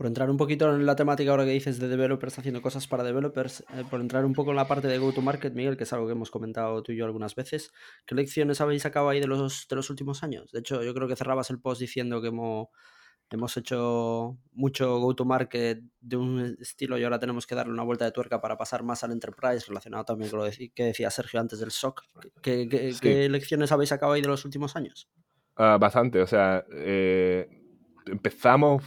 [SPEAKER 3] por entrar un poquito en la temática ahora que dices de developers haciendo cosas para developers, eh, por entrar un poco en la parte de go-to-market, Miguel, que es algo que hemos comentado tú y yo algunas veces, ¿qué lecciones habéis sacado ahí de los, de los últimos años? De hecho, yo creo que cerrabas el post diciendo que, hemos hecho mucho go-to-market de un estilo y ahora tenemos que darle una vuelta de tuerca para pasar más al enterprise, relacionado también con lo que decía Sergio antes del SOC. ¿Qué, qué, lecciones habéis sacado ahí de los últimos años?
[SPEAKER 5] Ah, bastante, o sea, eh, empezamos,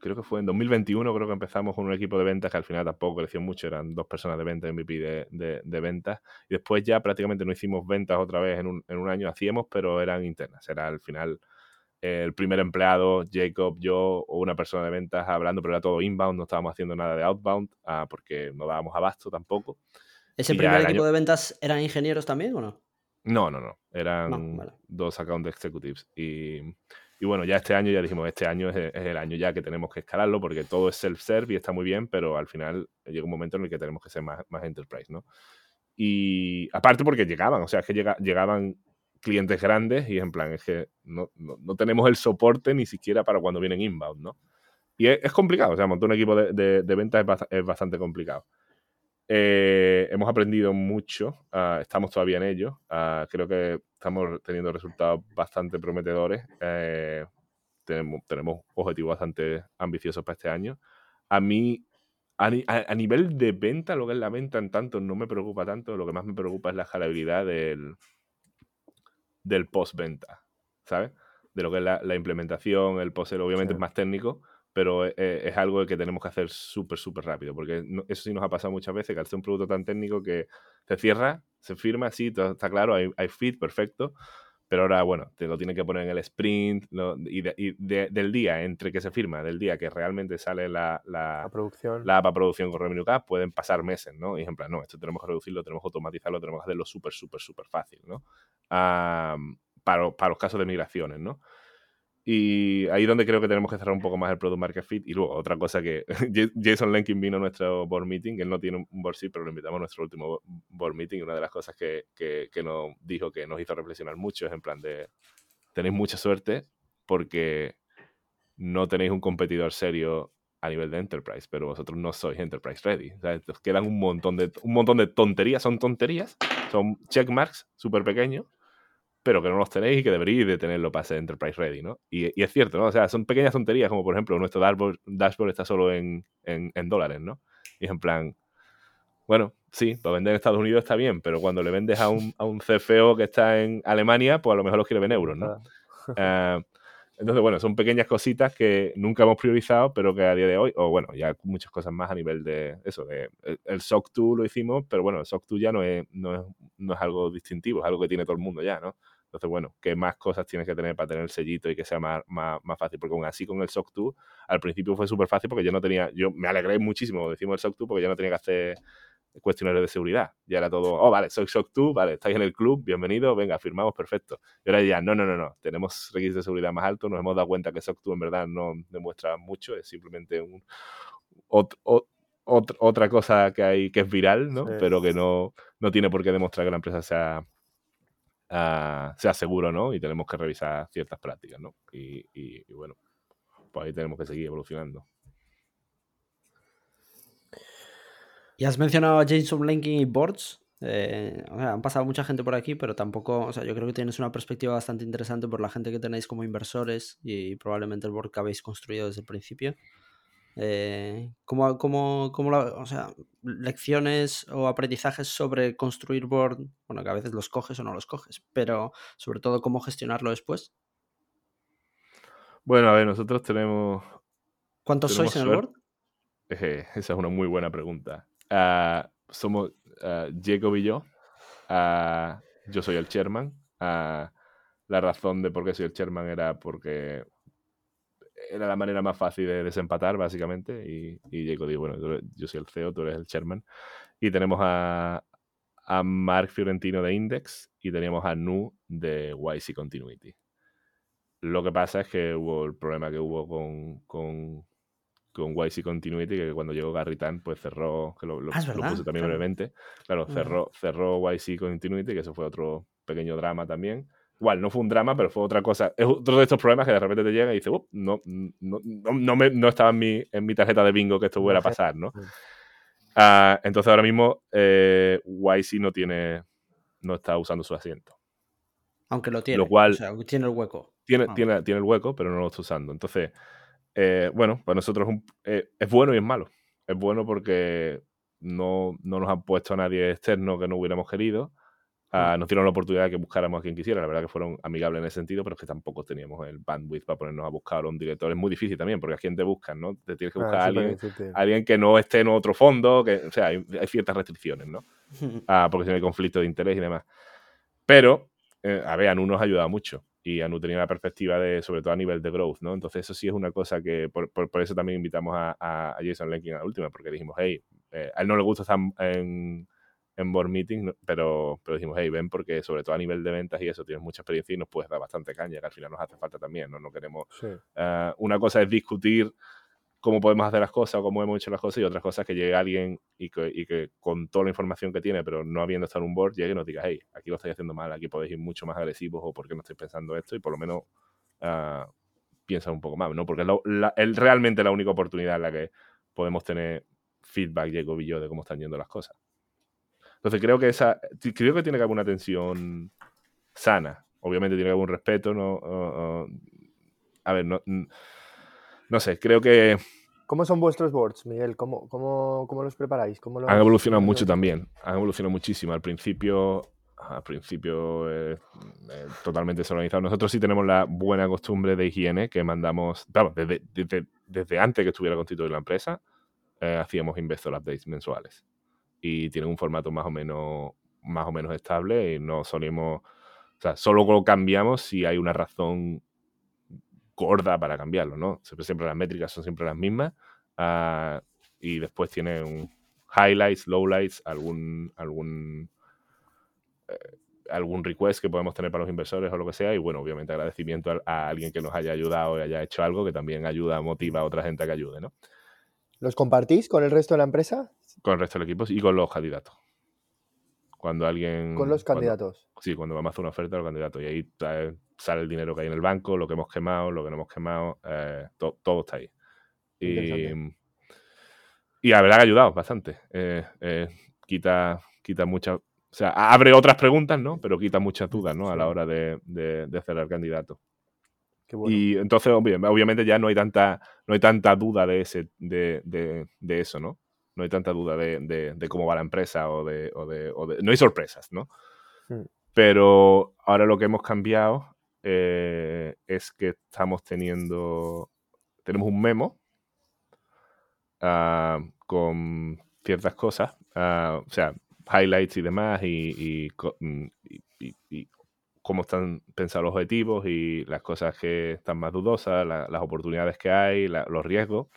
[SPEAKER 5] creo que fue en 2021, creo que empezamos con un equipo de ventas que al final tampoco creció mucho, eran dos personas de ventas, MVP de, de, de ventas, y después ya prácticamente no hicimos ventas otra vez en un, en un año, hacíamos, pero eran internas, era al final el primer empleado, Jacob, yo o una persona de ventas hablando, pero era todo inbound, no estábamos haciendo nada de outbound ah, porque no dábamos abasto tampoco.
[SPEAKER 3] ¿Ese primer equipo de ventas eran ingenieros también o no?
[SPEAKER 5] No, no, no. Eran dos account executives. Y, y, bueno, ya este año, ya dijimos, este año es, el año ya que tenemos que escalarlo porque todo es self-serve y está muy bien, pero al final llega un momento en el que tenemos que ser más, más enterprise, ¿no? Y aparte porque llegaban, o sea, es que llega, llegaban clientes grandes y en plan, es que no, no, tenemos el soporte ni siquiera para cuando vienen inbound, ¿no? Y es, complicado, o sea, montar un equipo de, de, ventas es, bastante complicado. Eh, hemos aprendido mucho, uh, estamos todavía en ello, uh, creo que estamos teniendo resultados bastante prometedores, eh, tenemos, tenemos objetivos bastante ambiciosos para este año. A mí, a, a, nivel de venta, lo que es la venta en tanto no me preocupa tanto, lo que más me preocupa es la escalabilidad del, del postventa, ¿sabes? De lo que es la, implementación, el post obviamente es más técnico, pero e, e, es, algo que tenemos que hacer súper, súper rápido, porque eso sí nos ha pasado muchas veces, que al ser un producto tan técnico que se cierra, se firma, sí, todo está claro, hay, hay fit, perfecto, pero ahora, bueno, te lo tienen que poner en el sprint y, del día entre que se firma, del día que realmente sale la, la,
[SPEAKER 4] producción.
[SPEAKER 5] la producción con Revenue Cap, pueden pasar meses, ¿no? Y en plan, no, esto tenemos que reducirlo, tenemos que automatizarlo, tenemos que hacerlo súper, súper, súper fácil, ¿no? para, para, los casos de migraciones, ¿no? Y ahí es donde creo que tenemos que cerrar un poco más el Product Market Fit. Y luego, otra cosa que Jason Lenkin vino a nuestro board meeting, él no tiene un board seat, pero lo invitamos a nuestro último board meeting. Y una de las cosas que, que, que, nos dijo que nos hizo reflexionar mucho es en plan de, tenéis mucha suerte porque no tenéis un competidor serio a nivel de enterprise, pero vosotros no sois enterprise ready. O sea, quedan un montón de, un montón de tonterías, son tonterías, son checkmarks súper pequeños, pero que no los tenéis y que deberíais de tenerlo para ser Enterprise Ready, ¿no? Y, es cierto, ¿no? O sea, son pequeñas tonterías, como por ejemplo, nuestro dashboard, está solo en, en, dólares, ¿no? Y es en plan, bueno, sí, para vender en Estados Unidos está bien, pero cuando le vendes a un, a un CFO que está en Alemania, pues a lo mejor los quiere en euros, ¿no? Uh, entonces, bueno, son pequeñas cositas que nunca hemos priorizado, pero que a día de hoy, o bueno, ya muchas cosas más a nivel de eso, de el, SOC 2 lo hicimos, pero bueno, el SOC 2 ya no es, no, es, no es algo distintivo, es algo que tiene todo el mundo ya, ¿no? Entonces, bueno, ¿qué más cosas tienes que tener para tener el sellito y que sea más, más, más fácil? Porque aún así con el SOC 2, al principio fue súper fácil porque yo no tenía, yo me alegré muchísimo, decimos el SOC 2, porque yo no tenía que hacer cuestionarios de seguridad. Ya era todo, oh, vale, soy SOC 2, vale, estáis en el club, bienvenido, venga, firmamos, perfecto. Y ahora ya, no, no, no, no, tenemos requisitos de seguridad más altos, nos hemos dado cuenta que SOC 2 en verdad no demuestra mucho, es simplemente un, otra cosa que hay que es viral, ¿no? Pero que no, no tiene por qué demostrar que la empresa sea, uh, sea seguro, ¿no? Y tenemos que revisar ciertas prácticas, ¿no? Y, y bueno, pues ahí tenemos que seguir evolucionando.
[SPEAKER 3] Y has mencionado a Jason Linking y Boards. Eh, han pasado mucha gente por aquí, pero tampoco, o sea, yo creo que tienes una perspectiva bastante interesante por la gente que tenéis como inversores y probablemente el board que habéis construido desde el principio. Eh, ¿cómo, cómo, cómo o sea, lecciones o aprendizajes sobre construir board? Bueno, que a veces los coges o no los coges, pero sobre todo cómo gestionarlo después.
[SPEAKER 5] Bueno, a ver, nosotros tenemos.
[SPEAKER 3] ¿Cuántos sois en el board?
[SPEAKER 5] esa es una muy buena pregunta. Uh, somos uh, Jacob y yo. Uh, yo soy el chairman. la razón de por qué soy el chairman era porque era la manera más fácil de desempatar, básicamente. Y, y Jacob dijo, bueno, yo soy el CEO, tú eres el chairman. Y tenemos a, a Mark Fiorentino de Index y teníamos a Nu de YC Continuity. Lo que pasa es que hubo el problema que hubo con, con con YC Continuity, que cuando llegó Garritan, pues cerró, que lo, lo,
[SPEAKER 3] ah,
[SPEAKER 5] puse también brevemente. Claro, cerró, cerró YC Continuity, que eso fue otro pequeño drama también. Igual, no fue un drama, pero fue otra cosa. Es otro de estos problemas que de repente te llega y dices, no, no, no, me, no estaba en mi, en mi tarjeta de bingo que esto fuera a pasar, ¿no? Uh, entonces ahora mismo eh, YC no tiene, no está usando su asiento.
[SPEAKER 3] Aunque lo tiene, lo cual, o sea, tiene el hueco
[SPEAKER 5] tiene,
[SPEAKER 3] Ah,
[SPEAKER 5] tiene, tiene el hueco, pero no lo está usando. Entonces, eh, bueno, para nosotros es un- eh, es bueno y es malo. Es bueno porque no, no nos han puesto a nadie externo que no hubiéramos querido. Ah, nos dieron la oportunidad de que buscáramos a quien quisiera. La verdad que fueron amigables en ese sentido, pero es que tampoco teníamos el bandwidth para ponernos a buscar a un director. Es muy difícil también, porque a quién te buscan, ¿no? Te tienes que
[SPEAKER 4] Ah,
[SPEAKER 5] buscar a alguien, que no esté en otro fondo, que, o sea, hay, hay ciertas restricciones, ¿no? Ah, porque si no hay conflicto de interés y demás. Pero, eh, a ver, Anu nos ha ayudado mucho y Anu tenía la perspectiva de, sobre todo a nivel de growth, ¿no? Entonces eso sí es una cosa que, por, por- por eso también invitamos a, a- a Jason Lenkin a la última, porque dijimos, hey, eh, a él no le gusta estar en, en board meeting, pero, pero dijimos, hey, ven, porque sobre todo a nivel de ventas y eso tienes mucha experiencia y nos puedes dar bastante caña, que al final nos hace falta también, ¿no? No queremos
[SPEAKER 4] Sí.
[SPEAKER 5] Ah, una cosa es discutir cómo podemos hacer las cosas o cómo hemos hecho las cosas y otra cosa es que llegue alguien y que, y que con toda la información que tiene, pero no habiendo estado en un board, llegue y nos diga, hey, aquí lo estáis haciendo mal, aquí podéis ir mucho más agresivos o por qué no estáis pensando esto y por lo menos ah, piensa un poco más, ¿no? Porque es, la- la- es realmente la única oportunidad en la que podemos tener feedback, Jacob y yo, de cómo están yendo las cosas. Entonces creo que esa, creo que tiene que haber una tensión sana. Obviamente tiene que haber un respeto, ¿no? A ver, no, no sé, creo que
[SPEAKER 4] ¿Cómo son vuestros boards, Miguel? ¿Cómo, cómo, cómo los preparáis? ¿Cómo los-
[SPEAKER 5] han evolucionado mucho también. Han evolucionado muchísimo. Al principio, al principio eh, eh, totalmente desorganizado. Nosotros sí tenemos la buena costumbre de higiene que mandamos, vamos, desde, desde, desde antes que estuviera constituida la empresa, eh, hacíamos investor updates mensuales. Y tienen un formato más o menos, más o menos estable y no solemos, o sea, solo lo cambiamos si hay una razón gorda para cambiarlo, ¿no? Siempre, siempre las métricas son siempre las mismas. ah, y después tiene un highlights, lowlights, algún, algún, eh, algún request que podemos tener para los inversores o lo que sea. Y bueno, obviamente agradecimiento a, a alguien que nos haya ayudado y haya hecho algo que también ayuda, motiva a otra gente a que ayude, ¿no?
[SPEAKER 4] ¿Los compartís con el resto de la empresa?
[SPEAKER 5] Con el resto del equipo y con los candidatos. Cuando alguien...
[SPEAKER 4] Con los
[SPEAKER 5] cuando-
[SPEAKER 4] candidatos.
[SPEAKER 5] sí, cuando vamos a hacer una oferta a los candidatos. Y ahí eh, sale el dinero que hay en el banco, lo que hemos quemado, lo que no hemos quemado, eh, to- todo está ahí. Y, y la verdad que ha ayudado bastante. Eh, eh, quita, quita muchas. O sea, abre otras preguntas, ¿no? Pero quita muchas dudas, ¿no? A la hora de, de, de cerrar candidato.
[SPEAKER 4] Bueno.
[SPEAKER 5] Y entonces, obvi- obviamente, ya no hay tanta, no hay tanta duda de, ese, de, de, de eso, ¿no? No hay tanta duda de, de- cómo va la empresa o de, o de- o de- No hay sorpresas, ¿no?
[SPEAKER 4] Hmm.
[SPEAKER 5] Pero ahora lo que hemos cambiado eh, es que estamos teniendo. Tenemos un memo ah, con ciertas cosas, ah, o sea, highlights y demás, y, mm, y- y- y cómo están pensados los objetivos y las cosas que están más dudosas, la- las oportunidades que hay, la- los riesgos.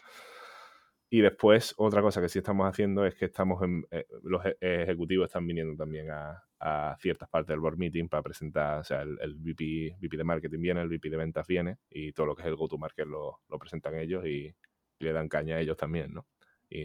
[SPEAKER 5] Y después, otra cosa que sí estamos haciendo es que estamos en, eh, los e- ejecutivos están viniendo también a, a ciertas partes del board meeting para presentar, o sea, el, el VP, VP de marketing viene, el VP de ventas viene y todo lo que es el go-to-market lo, lo presentan ellos y, le dan caña a ellos también, ¿no? Y,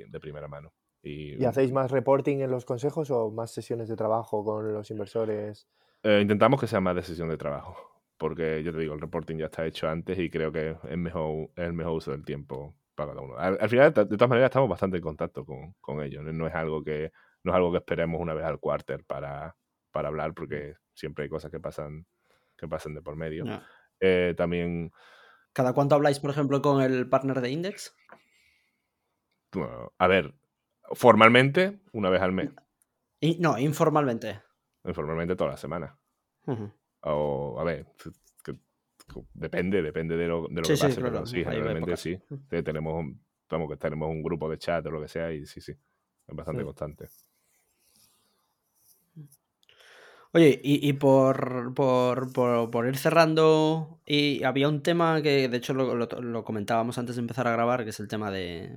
[SPEAKER 5] y de primera mano. Y,
[SPEAKER 4] ¿Y hacéis más reporting en los consejos o más sesiones de trabajo con los inversores?
[SPEAKER 5] Eh, intentamos que sea más de sesión de trabajo, porque yo te digo, el reporting ya está hecho antes y creo que es mejor es el mejor uso del tiempo para cada uno. Al, al final, de todas maneras, estamos bastante en contacto con, con ellos. No, No es algo que no es algo que esperemos una vez al quarter para, para hablar, porque siempre hay cosas que pasan que pasan de por medio. Eh, también,
[SPEAKER 3] ¿Cada cuánto habláis, por ejemplo, con el partner de Index?
[SPEAKER 5] bueno, a ver, formalmente una vez al mes,
[SPEAKER 3] Y- no, informalmente.
[SPEAKER 5] Informalmente toda la semana. O, a ver, que- que- depende, depende de lo, de lo
[SPEAKER 3] Sí,
[SPEAKER 5] que
[SPEAKER 3] sí,
[SPEAKER 5] pase,
[SPEAKER 3] claro,
[SPEAKER 5] pero sí, generalmente sí. Te- Tenemos un, vamos, que tenemos un grupo de chat o lo que sea y sí, sí, es bastante
[SPEAKER 3] Sí.
[SPEAKER 5] constante.
[SPEAKER 3] Oye, y, y por, por, por- por ir cerrando, y había un tema que de hecho lo, lo- lo comentábamos antes de empezar a grabar, que es el tema de...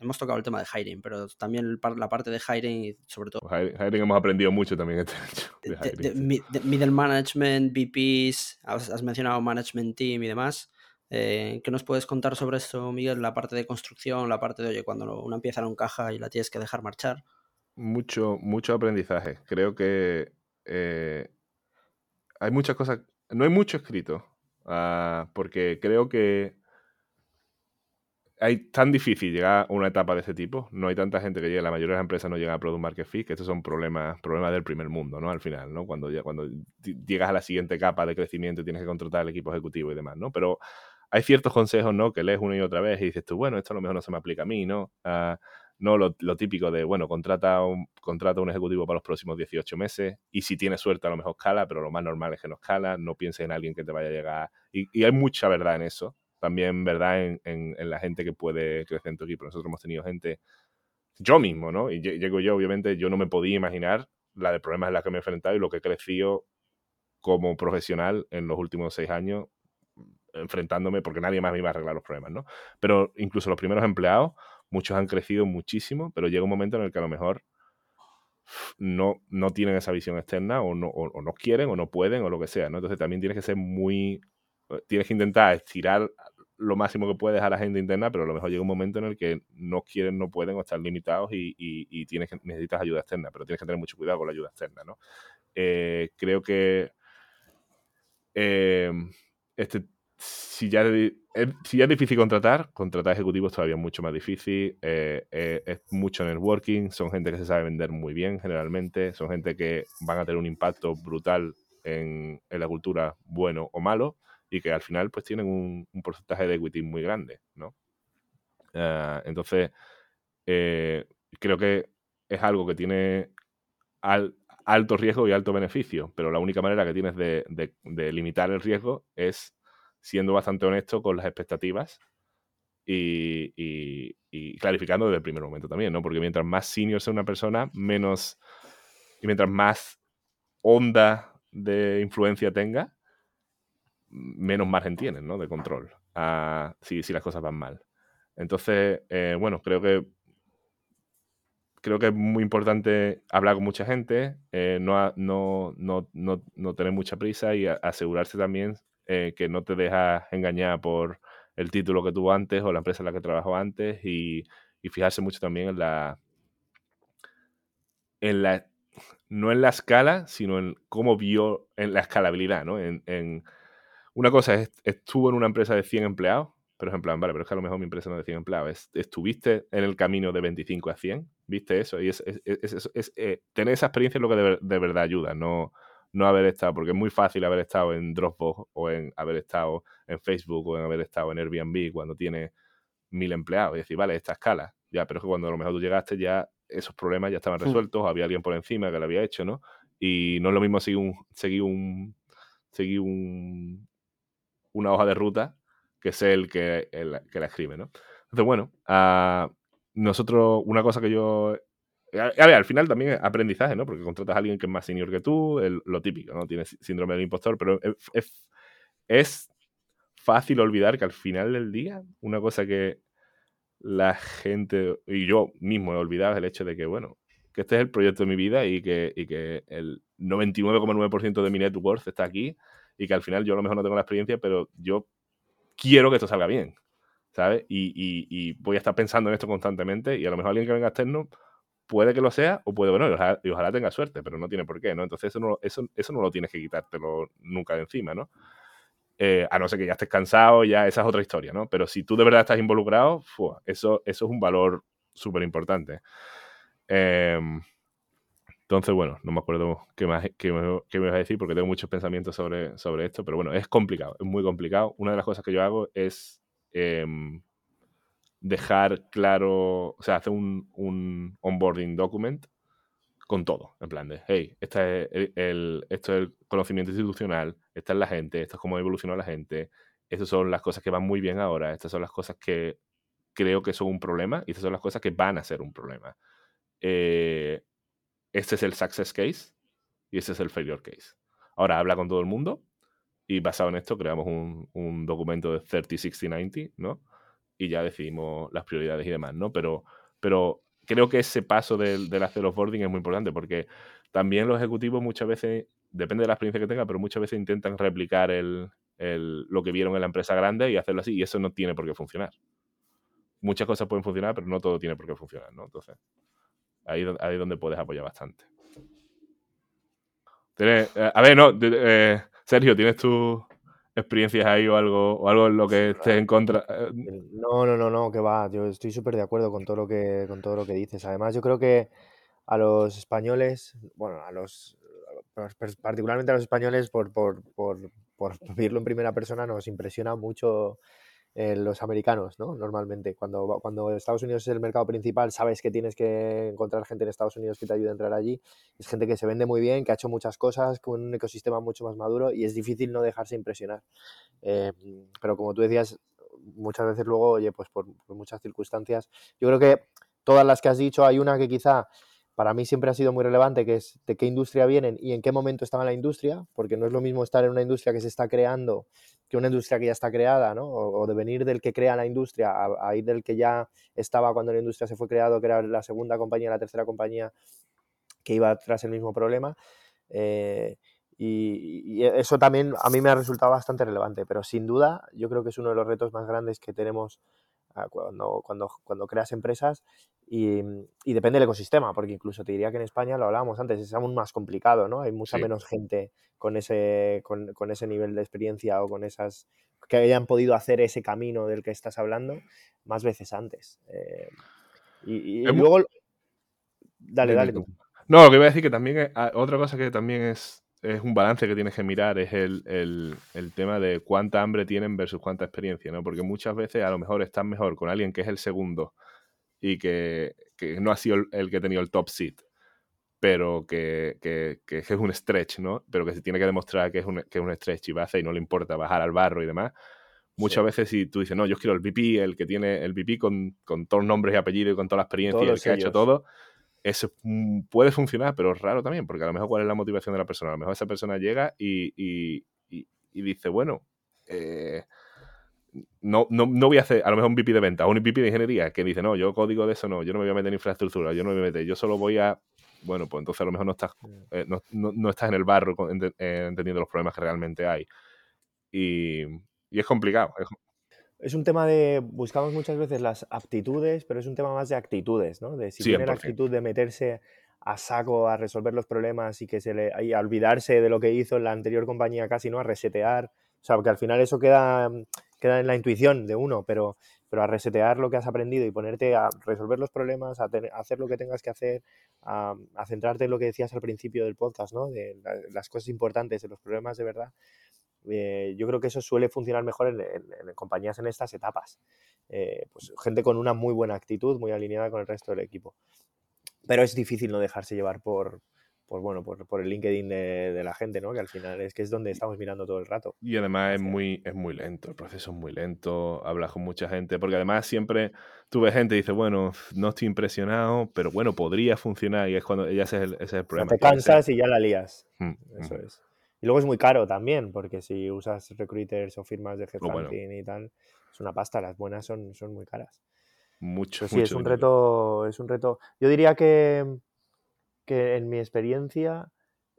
[SPEAKER 3] Hemos tocado el tema de hiring, pero también la parte de hiring y sobre todo
[SPEAKER 5] Pues Hiring hiring hemos aprendido mucho también este año. de
[SPEAKER 3] de, de-
[SPEAKER 5] hiring, sí.
[SPEAKER 3] mi- de middle management, VPs, has, has mencionado management team y demás. Eh, ¿Qué nos puedes contar sobre esto, Miguel? La parte de construcción, la parte de, oye, cuando una pieza no encaja y la tienes que dejar marchar.
[SPEAKER 5] Mucho, mucho aprendizaje. Creo que eh, hay muchas cosas, no hay mucho escrito, ah, porque creo que hay tan difícil llegar a una etapa de ese tipo. No hay tanta gente que llegue. La mayoría de las empresas no llegan a Product Market Fit, que estos son problemas, problemas del primer mundo, ¿no? Al final, ¿no? Cuando, cuando llegas a la siguiente capa de crecimiento y tienes que contratar al equipo ejecutivo y demás, ¿no? Pero hay ciertos consejos, ¿no? Que lees una y otra vez y dices tú, bueno, esto a lo mejor no se me aplica a mí, ¿no? Uh, no lo, típico de, bueno, contrata un, contrata un ejecutivo para los próximos 18 meses y si tienes suerte a lo mejor escala, pero lo más normal es que no escala, no pienses en alguien que te vaya a llegar. Y hay mucha verdad en eso, también verdad en, en, en, la gente que puede crecer en tu equipo. Nosotros hemos tenido gente, yo mismo, ¿no? Y llego yo, obviamente, yo no me podía imaginar la de problemas en los que me he enfrentado y lo que he crecido como profesional en los últimos seis años enfrentándome porque nadie más me iba a arreglar los problemas, ¿no? Pero incluso los primeros empleados, muchos han crecido muchísimo, pero llega un momento en el que a lo mejor no, no tienen esa visión externa o no, o, o no quieren o no pueden o lo que sea, ¿no? Entonces también tienes que ser muy... Tienes que intentar estirar lo máximo que puedes a la gente interna, pero a lo mejor llega un momento en el que no quieren, no pueden o están limitados y, tienes que, necesitas ayuda externa, pero tienes que tener mucho cuidado con la ayuda externa, ¿no? Eh, creo que eh, este si ya, si es difícil contratar, contratar ejecutivos todavía es mucho más difícil. Eh, eh, es mucho networking, son gente que se sabe vender muy bien generalmente, son gente que van a tener un impacto brutal en, en la cultura, bueno o malo, y que al final pues tienen un, porcentaje de equity muy grande, ¿no? Uh, entonces, eh, creo que es algo que tiene al, alto riesgo y alto beneficio, pero la única manera que tienes de, limitar el riesgo es siendo bastante honesto con las expectativas y, y, y, clarificando desde el primer momento también, ¿no? Porque mientras más senior sea una persona, menos. y mientras más onda de influencia tenga, menos margen tienen, ¿no? De control. Uh, si, si, las cosas van mal. Entonces, eh, bueno, creo que. Creo que es muy importante hablar con mucha gente, eh, no, no, no, no, tener mucha prisa y asegurarse también eh, que no te dejas engañar por el título que tuvo antes o la empresa en la que trabajó antes y, y fijarse mucho también en la, en la, no en la escala, sino en cómo vio, en la escalabilidad, ¿no? En una cosa es, estuvo en una empresa de 100 empleados, pero ejemplo, vale, pero es que a lo mejor mi empresa no es de 100 empleados, estuviste en el camino de 25 a 100, ¿viste eso? Y es, es, es, es eh, tener esa experiencia es lo que de, de verdad ayuda, no no haber estado, porque es muy fácil haber estado en Dropbox o en haber estado en Facebook o en haber estado en Airbnb cuando tiene mil empleados y decir, vale, esta escala, ya, pero es que cuando a lo mejor tú llegaste ya esos problemas ya estaban resueltos, había alguien por encima que lo había hecho, ¿no? Y no es lo mismo seguir un, seguir un, seguir un, una hoja de ruta que ser el que, que la escribe, ¿no? Entonces, bueno, uh, nosotros, una cosa que yo al final también aprendizaje, ¿no? Porque contratas a alguien que es más senior que tú, el, lo típico, ¿no? Tienes síndrome del impostor, pero es, fácil olvidar que al final del día, una cosa que la gente, y yo mismo he olvidado, es el hecho de que, bueno, que este es el proyecto de mi vida y que, y que el 99,9% de mi net worth está aquí y que al final yo a lo mejor no tengo la experiencia, pero yo quiero que esto salga bien, ¿sabes? Y, y, y voy a estar pensando en esto constantemente y a lo mejor alguien que venga externo puede que lo sea o puede, bueno, y ojalá, y ojalá, tenga suerte, pero no tiene por qué, ¿no? Entonces eso no, eso, eso no lo tienes que quitártelo nunca de encima, ¿no? Eh, a no ser que ya estés cansado, ya esa es otra historia, ¿no? Pero si tú de verdad estás involucrado, fua, eso, eso es un valor súper importante. Eh, entonces, bueno, no me acuerdo qué, más, qué, me, qué ibas a decir porque tengo muchos pensamientos sobre, sobre esto, pero bueno, es complicado, es muy complicado. Una de las cosas que yo hago es... Eh, dejar claro, o sea, hacer un, un, onboarding document con todo, en plan de, hey, este es el, esto es el conocimiento institucional, esta es la gente, esto es cómo evoluciona la gente, estas son las cosas que van muy bien ahora, estas son las cosas que creo que son un problema y estas son las cosas que van a ser un problema. Eh, este es el success case y este es el failure case. Ahora habla con todo el mundo y basado en esto creamos un, un documento de 30, 60, 90, ¿no? y ya decidimos las prioridades y demás, ¿no? Pero, pero creo que ese paso del, del hacer offboarding es muy importante porque también los ejecutivos muchas veces, depende de la experiencia que tengan, pero muchas veces intentan replicar el, el, lo que vieron en la empresa grande y hacerlo así y eso no tiene por qué funcionar. Muchas cosas pueden funcionar, pero no todo tiene por qué funcionar, ¿no? Entonces, ahí, ahí es donde puedes apoyar bastante. ¿Tienes, eh, a ver, no, eh, Sergio, ¿tienes tú experiencias ahí o algo, o algo en lo que estés en contra. Eh,
[SPEAKER 4] no, no, no, no, que va. Yo estoy súper de acuerdo con todo lo que, con todo lo que dices. Además, yo creo que a los españoles, bueno, a los particularmente a los españoles, por, por, por, por vivirlo en primera persona, nos impresiona mucho eh, los americanos, ¿no? Normalmente, cuando, cuando Estados Unidos es el mercado principal, sabes que tienes que encontrar gente en Estados Unidos que te ayude a entrar allí. Es gente que se vende muy bien, que ha hecho muchas cosas, con un ecosistema mucho más maduro y es difícil no dejarse impresionar. Eh, pero como tú decías, muchas veces luego, oye, pues por, por muchas circunstancias, yo creo que todas las que has dicho, hay una que quizá para mí siempre ha sido muy relevante, que es de qué industria vienen y en qué momento estaba la industria, porque no es lo mismo estar en una industria que se está creando que una industria que ya está creada, ¿no? O, de venir del que crea la industria a, ir del que ya estaba cuando la industria se fue creado, que era la segunda compañía, la tercera compañía que iba tras el mismo problema. Eh, y, eso también a mí me ha resultado bastante relevante, pero sin duda yo creo que es uno de los retos más grandes que tenemos cuando, cuando, cuando creas empresas y, y, depende del ecosistema, porque incluso te diría que en España, lo hablábamos antes, es aún más complicado, ¿no? Hay mucha menos gente con ese, con, con, ese nivel de experiencia o con esas que hayan podido hacer ese camino del que estás hablando más veces antes. Eh, y, luego... Dale, dale tú.
[SPEAKER 5] No, lo que iba a decir que también, ah, otra cosa que también es es un balance que tienes que mirar, es el, el, tema de cuánta hambre tienen versus cuánta experiencia, ¿no? Porque muchas veces a lo mejor estás mejor con alguien que es el segundo y que, que no ha sido el, que ha tenido el top seat, pero que, que, que, es un stretch, ¿no? Pero que se tiene que demostrar que es un, que es un stretch y va a hacer y no le importa bajar al barro y demás. Muchas veces si tú dices, no, yo quiero el VP, el que tiene el VP con, con todos los nombres y apellidos y con toda la experiencia y el que ha hecho todo, eso puede funcionar, pero es raro también, porque a lo mejor cuál es la motivación de la persona. A lo mejor esa persona llega y, y, y, dice, bueno, eh, no, no, no, voy a hacer, a lo mejor un VP de venta o un VP de ingeniería que dice, no, yo código de eso no, yo no me voy a meter en infraestructura, yo no me voy a meter, yo solo voy a, bueno, pues entonces a lo mejor no estás, eh, no, no, estás en el barro eh, entendiendo los problemas que realmente hay. Y, y es complicado, es,
[SPEAKER 4] es un tema de, buscamos muchas veces las aptitudes, pero es un tema más de actitudes, ¿no? De si tiene la actitud de meterse a saco a resolver los problemas y que se le a olvidarse de lo que hizo en la anterior compañía casi, ¿no? A resetear. O sea, porque al final eso queda, queda en la intuición de uno, pero, pero a resetear lo que has aprendido y ponerte a resolver los problemas, a, hacer lo que tengas que hacer, a, centrarte en lo que decías al principio del podcast, ¿no? De las cosas importantes, de los problemas de verdad. Eh, yo creo que eso suele funcionar mejor en, compañías en estas etapas. Eh, pues gente con una muy buena actitud, muy alineada con el resto del equipo. Pero es difícil no dejarse llevar por, por bueno, por, el LinkedIn de, la gente, ¿no? Que al final es que es donde estamos mirando todo el rato.
[SPEAKER 5] Y además es muy, es muy lento, el proceso es muy lento, hablas con mucha gente, porque además siempre tú ves gente y dices, bueno, no estoy impresionado, pero bueno, podría funcionar y es cuando ya ese es el, problema.
[SPEAKER 4] te cansas y ya la lías. Mm, eso mm. es. Y luego es muy caro también, porque si usas recruiters o firmas de headhunting y tal, es una pasta, las buenas son, son muy caras.
[SPEAKER 5] Mucho,
[SPEAKER 4] sí, es un reto, es un reto. Yo diría que, que en mi experiencia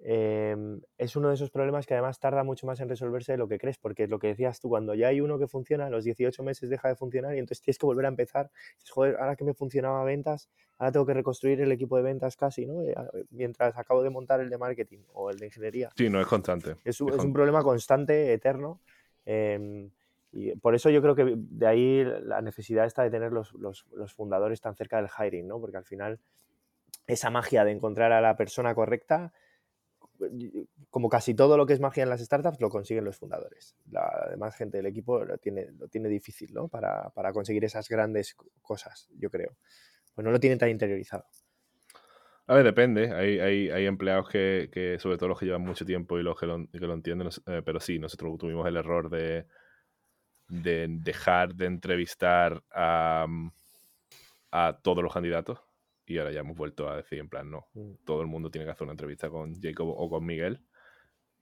[SPEAKER 4] Em, es uno de esos problemas que además tarda mucho más en resolverse de lo que crees, porque es lo que decías tú, cuando ya hay uno que funciona, a los 18 meses deja de funcionar y entonces tienes que volver a empezar. joder, ahora que me funcionaba ventas, ahora tengo que reconstruir el equipo de ventas casi, ¿no? Eh, mientras acabo de montar el de marketing o el de ingeniería.
[SPEAKER 5] Sí, no es constante.
[SPEAKER 4] Es, un, problema constante, eterno. Em, y por eso yo creo que de ahí la necesidad está de tener los, los, los fundadores tan cerca del hiring, ¿no? Porque al final esa magia de encontrar a la persona correcta como casi todo lo que es magia en las startups, lo consiguen los fundadores. La demás gente del equipo lo tiene, lo tiene difícil, ¿no? Para, para conseguir esas grandes cosas, yo creo. Pues no lo tienen tan interiorizado.
[SPEAKER 5] A ver, depende. Hay, hay, hay empleados que, que, sobre todo los que llevan mucho tiempo y los que lo, que lo entienden, eh, pero sí, nosotros tuvimos el error de, de dejar de entrevistar a, a todos los candidatos y ahora ya hemos vuelto a decir en plan, no, mm. todo el mundo tiene que hacer una entrevista con Jacob o con Miguel.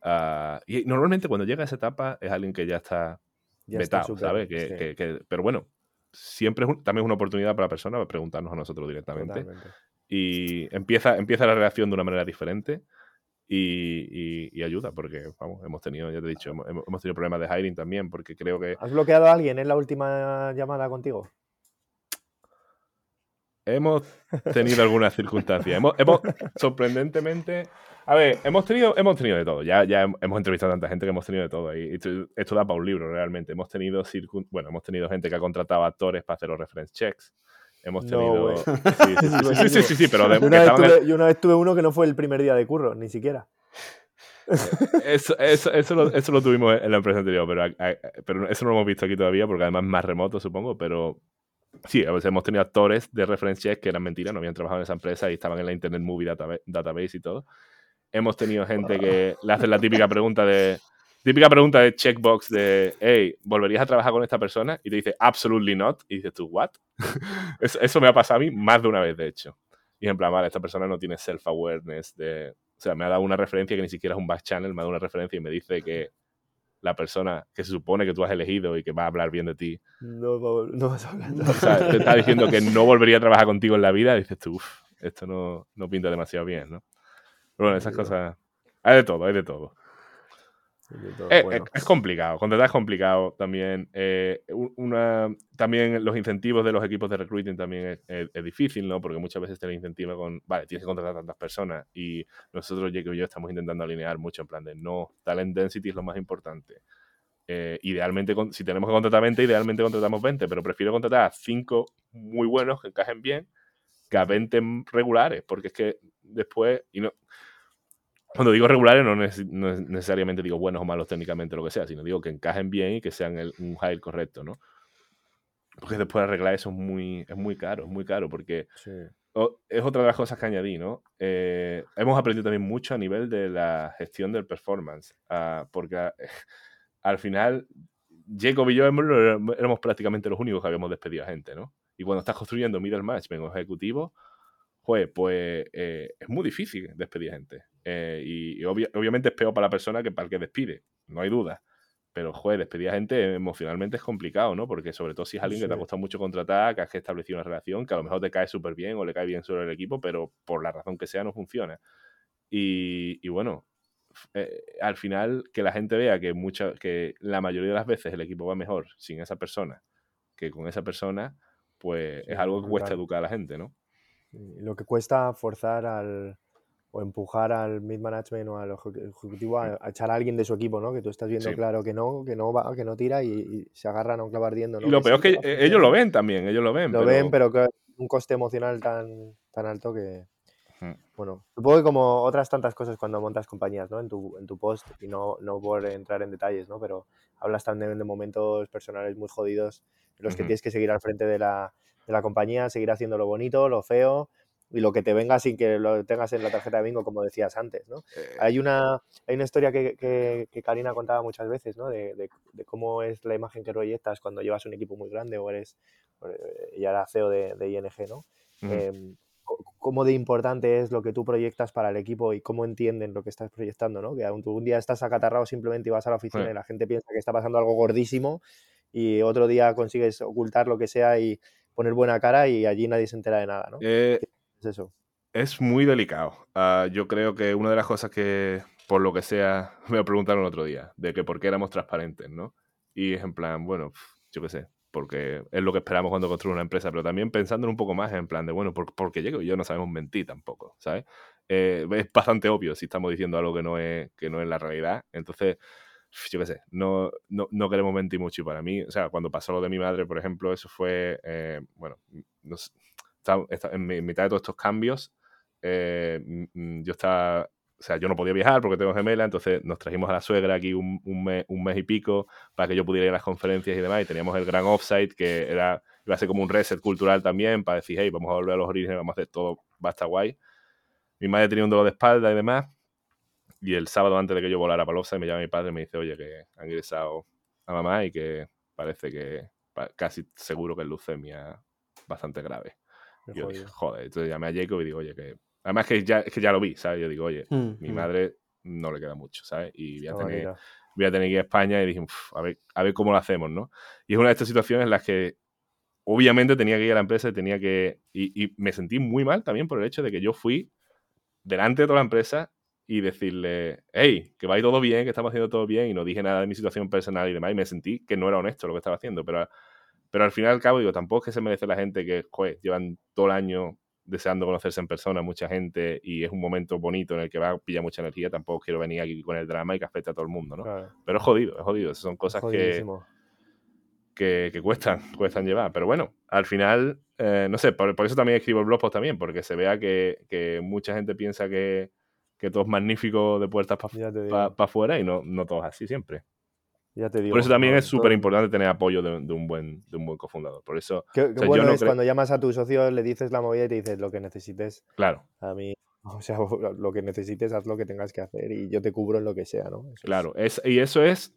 [SPEAKER 5] Ah, y normalmente cuando llega a esa etapa es alguien que ya está vetado, ¿sabes? Que, pero bueno, siempre es también es una oportunidad para la persona para preguntarnos a nosotros directamente. Y empieza, empieza la relación de una manera diferente y, ayuda, porque vamos, hemos tenido, ya te he dicho, hemos, hemos, tenido problemas de hiring también, porque creo que...
[SPEAKER 4] ¿Has bloqueado a alguien en la última llamada contigo?
[SPEAKER 5] Hemos tenido algunas circunstancias. Hemos, hemos, sorprendentemente. A ver, hemos tenido, hemos tenido de todo. Ya, ya hemos entrevistado a tanta gente que hemos tenido de todo. Y esto, da para un libro, realmente. Hemos tenido, bueno, hemos tenido gente que ha contratado actores para hacer los reference checks. Hemos tenido.
[SPEAKER 4] sí, sí, sí, pero de, yo una vez tuve uno que no fue el primer día de curro, ni siquiera.
[SPEAKER 5] Eso, eso, eso, lo, eso, lo, tuvimos en la empresa anterior, pero, pero eso no lo hemos visto aquí todavía, porque además es más remoto, supongo, pero sí, a veces hemos tenido actores de reference check que eran mentiras, no habían trabajado en esa empresa y estaban en la Internet Movie Database y todo. Hemos tenido gente que le hace la típica pregunta de típica pregunta de checkbox de, hey, ¿volverías a trabajar con esta persona? Y te dice, absolutely not. Y dices tú, what? eso, me ha pasado a mí más de una vez, de hecho. Y en plan, vale, esta persona no tiene self-awareness de, o sea, me ha dado una referencia que ni siquiera es un back channel, me ha dado una referencia y me dice que la persona que se supone que tú has elegido y que va a hablar bien de ti.
[SPEAKER 4] No, no vas a hablar.
[SPEAKER 5] O sea, te está diciendo que no volvería a trabajar contigo en la vida y dices tú, uff, esto no, no pinta demasiado bien, ¿no? Pero bueno, esas cosas. Hay de todo, hay de todo. Eh, es, complicado, contratar es complicado también. Eh, una, también los incentivos de los equipos de recruiting también es, difícil, ¿no? Porque muchas veces te lo incentiva con, vale, tienes que contratar tantas personas y nosotros, Jake y yo, estamos intentando alinear mucho en plan de no, talent density es lo más importante. Eh, idealmente, si tenemos que contratar 20, idealmente contratamos 20, pero prefiero contratar a 5 muy buenos que encajen bien que a 20 regulares, porque es que después, y no, cuando digo regulares, no, necesariamente digo buenos o malos técnicamente, lo que sea, sino digo que encajen bien y que sean el, un hire correcto, ¿no? Porque después arreglar eso es muy, es muy caro, es muy caro, porque es otra de las cosas que añadí, ¿no? Eh, hemos aprendido también mucho a nivel de la gestión del performance, ah, porque al final Jacob y yo éramos prácticamente los únicos que habíamos despedido a gente, ¿no? Y cuando estás construyendo middle management o ejecutivo, pues, pues eh, es muy difícil despedir a gente. Eh, y, obviamente es peor para la persona que para el que despide, no hay duda. Pero, joder, despedir a gente emocionalmente es complicado, ¿no? Porque sobre todo si es alguien que te ha costado mucho contratar, que has establecido una relación, que a lo mejor te cae súper bien o le cae bien sobre el equipo, pero por la razón que sea no funciona. Y, bueno, eh, al final que la gente vea que, mucha, que la mayoría de las veces el equipo va mejor sin esa persona que con esa persona, pues es algo que cuesta educar a la gente, ¿no?
[SPEAKER 4] Lo que cuesta forzar al, o empujar al mid management o al ejecutivo a, echar a alguien de su equipo, ¿no? Que tú estás viendo claro que no, que no va, que no tira y, se agarran a un clavar ¿no?
[SPEAKER 5] Y lo peor es que e, ellos lo ven también, ellos lo ven.
[SPEAKER 4] Lo ven, pero que un coste emocional tan, tan alto que, bueno, supongo que como otras tantas cosas cuando montas compañías, ¿no? En tu, en tu post, y no, no por entrar en detalles, ¿no? Pero hablas también de momentos personales muy jodidos en los que tienes que seguir al frente de la, de la compañía, seguir haciendo lo bonito, lo feo, y lo que te venga sin que lo tengas en la tarjeta de bingo, como decías antes, ¿no? Eh. Hay, una, hay una historia que, que, Karina contaba muchas veces, ¿no? De, de, cómo es la imagen que proyectas cuando llevas un equipo muy grande o eres, ya era CEO de, de ING, ¿no? Em, cómo de importante es lo que tú proyectas para el equipo y cómo entienden lo que estás proyectando, ¿no? Que un día estás acatarrado simplemente y vas a la oficina y la gente piensa que está pasando algo gordísimo y otro día consigues ocultar lo que sea y poner buena cara y allí nadie se entera de nada, ¿no?
[SPEAKER 5] Eh, es eso. Es muy delicado. Ah, yo creo que una de las cosas que, por lo que sea, me preguntaron el otro día, de que por qué éramos transparentes, ¿no? Y es en plan, bueno, yo qué sé, porque es lo que esperamos cuando construimos una empresa, pero también pensando un poco más en plan de, bueno, ¿por, qué llego? Yo no sabemos mentir tampoco, ¿sabes? Eh, es bastante obvio si estamos diciendo algo que no es, que no es la realidad. Entonces, yo qué sé, no, no, no, queremos mentir mucho. Y para mí, o sea, cuando pasó lo de mi madre, por ejemplo, eso fue, eh, bueno, no sé, en mitad de todos estos cambios, eh, yo estaba, o sea, yo no podía viajar porque tengo gemela, entonces nos trajimos a la suegra aquí un, un, mes, un mes y pico para que yo pudiera ir a las conferencias y demás, y teníamos el gran offsite que era, iba a ser como un reset cultural también para decir, hey, vamos a volver a los orígenes, vamos a hacer todo, va a estar guay. Mi madre tenía un dolor de espalda y demás, y el sábado antes de que yo volara para y me llama mi padre y me dice, oye, que han ingresado a mamá y que parece que casi seguro que es leucemia bastante grave. Yo dije, joder, entonces llamé a Jacob y digo, oye, que. Además que ya, es que ya lo vi, ¿sabes? Yo digo, oye, mm, mi mm. madre no le queda mucho, ¿sabes? Y voy a, tener, voy a tener que ir a España y dije, a, ver, a ver cómo lo hacemos, ¿no? Y es una de estas situaciones en las que obviamente tenía que ir a la empresa y tenía que. Y, y, me sentí muy mal también por el hecho de que yo fui delante de toda la empresa y decirle, hey, que va todo bien, que estamos haciendo todo bien, y no dije nada de mi situación personal y demás, y me sentí que no era honesto lo que estaba haciendo, pero Pero al final y al cabo, digo, tampoco es que se merece la gente que, joder, llevan todo el año deseando conocerse en persona mucha gente y es un momento bonito en el que va a pillar mucha energía, tampoco quiero venir aquí con el drama y que afecte a todo el mundo, ¿no? Pero es jodido, es jodido. Esas son cosas que, que, cuestan, cuestan llevar. Pero bueno, al final, eh, no sé, por, eso también escribo el blog post también, porque se vea que, mucha gente piensa que, todo es magnífico de puertas para afuera y no, no todo es así siempre. Por eso también es súper importante tener apoyo de, un buen, de un buen cofundador. Por eso.
[SPEAKER 4] Qué, bueno es cuando llamas a tu socio, le dices la movida y te dices lo que necesites.
[SPEAKER 5] Claro.
[SPEAKER 4] A mí, o sea, lo que necesites, haz lo que tengas que hacer y yo te cubro en lo que sea, ¿no?
[SPEAKER 5] claro. Es... y eso es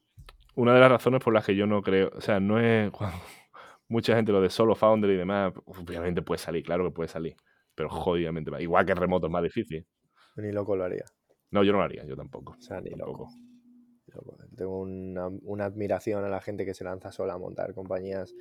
[SPEAKER 5] una de las razones por las que yo no creo. O sea, no es. mucha gente lo de solo founder y demás, obviamente puede salir, claro que puede salir. Pero jodidamente Igual que remoto es más difícil.
[SPEAKER 4] Ni loco lo haría.
[SPEAKER 5] No, yo no lo haría, yo tampoco.
[SPEAKER 4] O sea, ni loco. Tengo una, admiración a la gente que se lanza sola a montar compañías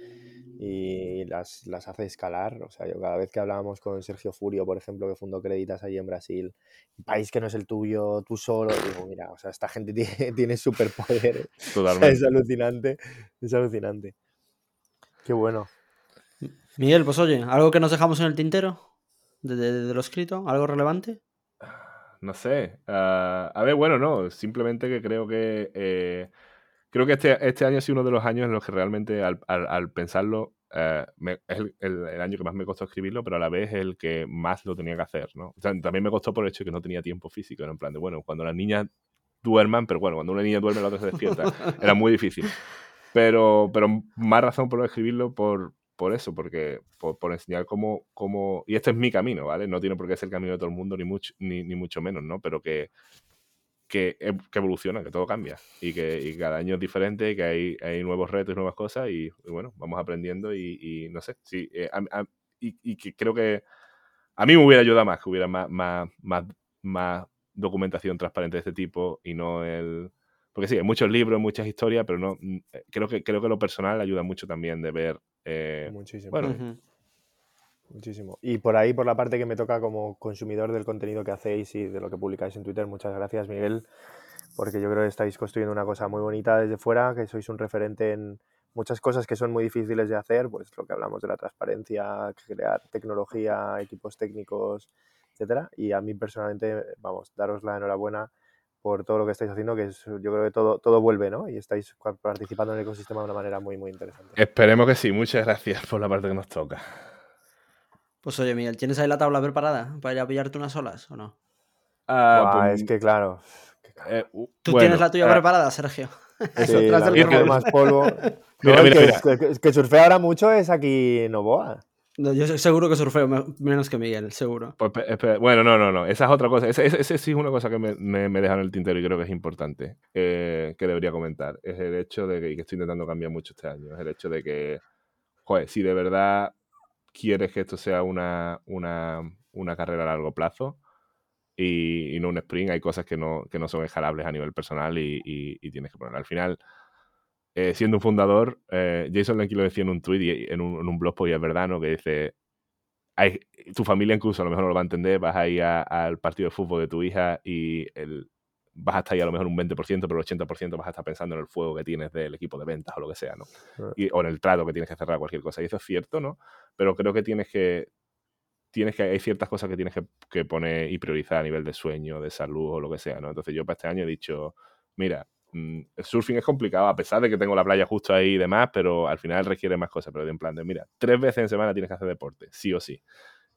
[SPEAKER 4] y las, hace escalar. O sea, yo cada vez que hablábamos con Sergio Furio, por ejemplo, que fundó Creditas ahí en Brasil, un país que no es el tuyo, tú solo, digo, mira, o sea, esta gente tiene, tiene superpoderes. es alucinante, es alucinante. Qué bueno.
[SPEAKER 3] Miguel, pues oye, ¿algo que nos dejamos en el tintero de, de lo escrito? ¿Algo relevante?
[SPEAKER 5] No sé. Ah, a ver, bueno, no, simplemente que creo que eh, creo que este, este año ha sido uno de los años en los que realmente al, pensarlo eh, es el, año que más me costó escribirlo, pero a la vez es el que más lo tenía que hacer, ¿no? también me costó por el hecho de que no tenía tiempo físico, en plan de, bueno, cuando las niñas duerman, pero bueno, cuando una niña duerme la otra se despierta, era muy difícil. Pero, pero más razón por escribirlo por, por eso, porque por, enseñar cómo, cómo, y este es mi camino, ¿vale? No tiene por qué ser el camino de todo el mundo, ni mucho, ni, mucho menos, ¿no? Pero que, que, evoluciona, que todo cambia y que cada año es diferente y que hay, hay nuevos retos y nuevas cosas y, bueno, vamos aprendiendo y, no sé, sí, eh, y, que creo que a mí me hubiera ayudado más que hubiera más, más, más, más documentación transparente de este tipo y no el... Porque sí, hay muchos libros, muchas historias, pero no eh, creo que creo que lo personal ayuda mucho también de ver eh,
[SPEAKER 4] Muchísimo. Muchísimo. Y por ahí, por la parte que me toca como consumidor del contenido que hacéis y de lo que publicáis en Twitter, muchas gracias, Miguel, porque yo creo que estáis construyendo una cosa muy bonita desde fuera, que sois un referente en muchas cosas que son muy difíciles de hacer, pues lo que hablamos de la transparencia, crear tecnología, equipos técnicos, etcétera. Y a mí personalmente, vamos, daros la enhorabuena por todo lo que estáis haciendo, que es, yo creo que todo, todo vuelve, ¿no? Y estáis participando en el ecosistema de una manera muy, muy interesante.
[SPEAKER 5] Esperemos que sí. Muchas gracias por la parte que nos toca.
[SPEAKER 3] Pues oye, Miguel, ¿tienes ahí la tabla preparada para ir a pillarte unas olas o no?
[SPEAKER 4] Ah, pues, es que claro.
[SPEAKER 3] Eh, Tú tienes la tuya eh, preparada, Sergio.
[SPEAKER 4] Eso, tras del más polvo. mira, que, que surfea ahora mucho es aquí Novoa
[SPEAKER 3] yo seguro que surfeo menos que Miguel, seguro.
[SPEAKER 5] Pues, bueno, no, no, no. Esa es otra cosa. Esa, sí es una cosa que me, me, deja en el tintero y creo que es importante eh, que debería comentar. Es el hecho de que, y que estoy intentando cambiar mucho este año. Es el hecho de que, joder, si de verdad quieres que esto sea una, una, una carrera a largo plazo y, no un sprint, hay cosas que no, que no son escalables a nivel personal y, y tienes que poner. Al final eh, siendo un fundador, eh, Jason Lenky lo decía en un tweet y en un, en un blog, pues es verdad, ¿no? Que dice, hay, tu familia incluso a lo mejor no lo va a entender, vas a ir al partido de fútbol de tu hija y el, vas a estar ahí a lo mejor un 20%, pero el 80% vas a estar pensando en el fuego que tienes del equipo de ventas o lo que sea, ¿no? Y, o en el trato que tienes que cerrar cualquier cosa. Y eso es cierto, ¿no? Pero creo que tienes que tienes que hay ciertas cosas que tienes que, que poner y priorizar a nivel de sueño, de salud o lo que sea, ¿no? Entonces yo para este año he dicho, mira, el surfing es complicado, a pesar de que tengo la playa justo ahí y demás, pero al final requiere más cosas. Pero en plan de, mira, tres veces en semana tienes que hacer deporte, sí o sí.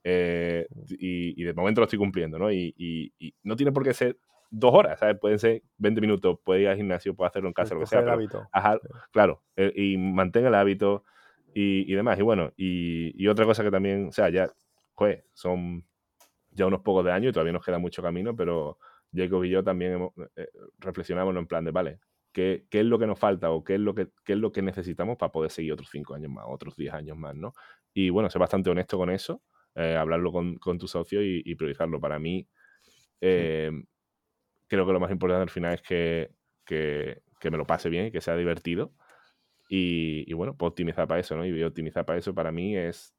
[SPEAKER 5] Eh, y, de momento lo estoy cumpliendo, ¿no? Y, no tiene por qué ser dos horas, ¿sabes? Pueden ser 20 minutos, puedes ir al gimnasio, puedes hacerlo en casa, lo que sea. El hábito. Claro, eh, y mantenga el hábito y, demás. Y bueno, y, otra cosa que también, o sea, ya, pues, son ya unos pocos de años y todavía nos queda mucho camino, pero Jacob y yo también eh, reflexionamos en plan de, vale, ¿qué, ¿qué, es lo que nos falta o qué es lo que, es lo que necesitamos para poder seguir otros cinco años más, otros diez años más, ¿no? Y bueno, ser bastante honesto con eso, eh, hablarlo con, con, tu socio y, priorizarlo. Para mí, eh, creo que lo más importante al final es que, que, que, me lo pase bien y que sea divertido. Y, y bueno, optimizar para eso, ¿no? Y optimizar para eso para mí es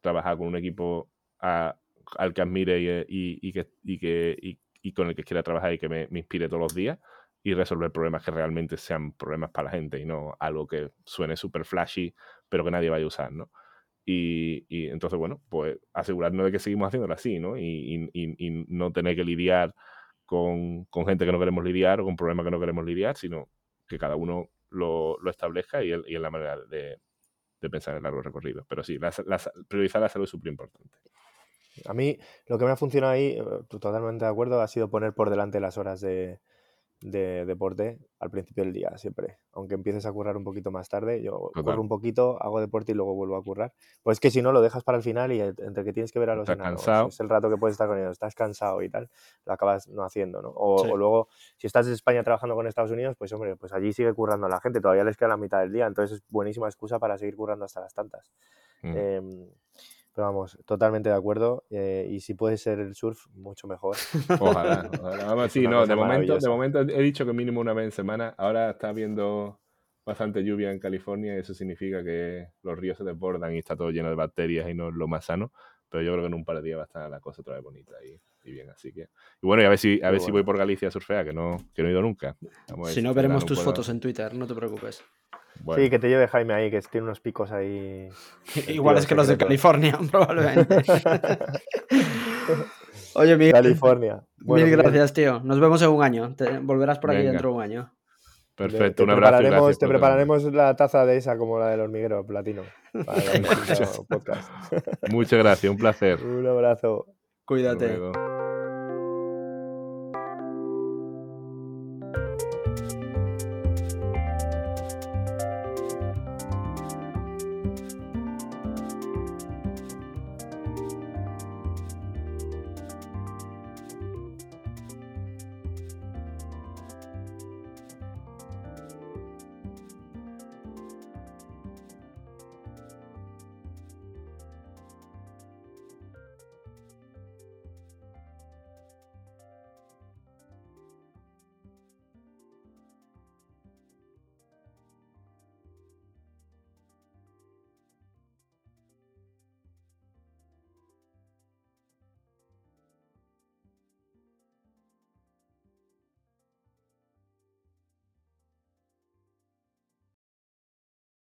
[SPEAKER 5] trabajar con un equipo al que admire y, y, que, y, que, y con el que quiera trabajar y que me, me inspire todos los días y resolver problemas que realmente sean problemas para la gente y no algo que suene súper flashy, pero que nadie vaya a usar, ¿no? Y, y, entonces, bueno, pues asegurarnos de que seguimos haciéndolo así, ¿no? Y, y, y no tener que lidiar con, con, gente que no queremos lidiar o con problemas que no queremos lidiar, sino que cada uno lo, lo establezca y, en la manera de, de pensar en largo recorrido. Pero sí, la, la, priorizar la salud es súper importante.
[SPEAKER 4] A mí lo que me ha funcionado ahí, eh, totalmente de acuerdo, ha sido poner por delante las horas de, de deporte al principio del día, siempre. Aunque empieces a currar un poquito más tarde, yo Total. corro un poquito, hago deporte y luego vuelvo a currar. Pues que si no, lo dejas para el final y entre que tienes que ver a los
[SPEAKER 5] estás
[SPEAKER 4] enanos,
[SPEAKER 5] cansado.
[SPEAKER 4] es el rato que puedes estar con ellos, estás cansado y tal, lo acabas no haciendo, ¿no? O, sí. o, luego, si estás en España trabajando con Estados Unidos, pues hombre, pues allí sigue currando a la gente, todavía les queda la mitad del día, entonces es buenísima excusa para seguir currando hasta las tantas. Mm. Eh, pero vamos, totalmente de acuerdo. Eh, y si puede ser el surf, mucho mejor.
[SPEAKER 5] Ojalá, ojalá. Vamos, sí, no, de momento, de momento he dicho que mínimo una vez en semana. Ahora está habiendo bastante lluvia en California y eso significa que los ríos se desbordan y está todo lleno de bacterias y no es lo más sano. Pero yo creo que en un par de días va a estar la cosa otra vez bonita y, y bien. Así que. Y bueno, y a ver si, a ver bueno. si voy por Galicia a surfear, que no, que no he ido nunca.
[SPEAKER 3] si no, veremos tus fotos en Twitter, no te preocupes.
[SPEAKER 4] Bueno. Sí, que te lleve Jaime ahí, que tiene unos picos ahí.
[SPEAKER 3] Iguales que los de California, probablemente. Oye, Miguel.
[SPEAKER 4] California.
[SPEAKER 3] Bueno, mil gracias, tío. Nos vemos en un año. Te volverás por aquí dentro de un año.
[SPEAKER 5] Perfecto,
[SPEAKER 4] te
[SPEAKER 5] un abrazo.
[SPEAKER 4] Prepararemos, te prepararemos la taza de esa como la del hormiguero platino. Para el podcast.
[SPEAKER 5] Muchas gracias, un placer.
[SPEAKER 4] Un abrazo.
[SPEAKER 3] Cuídate.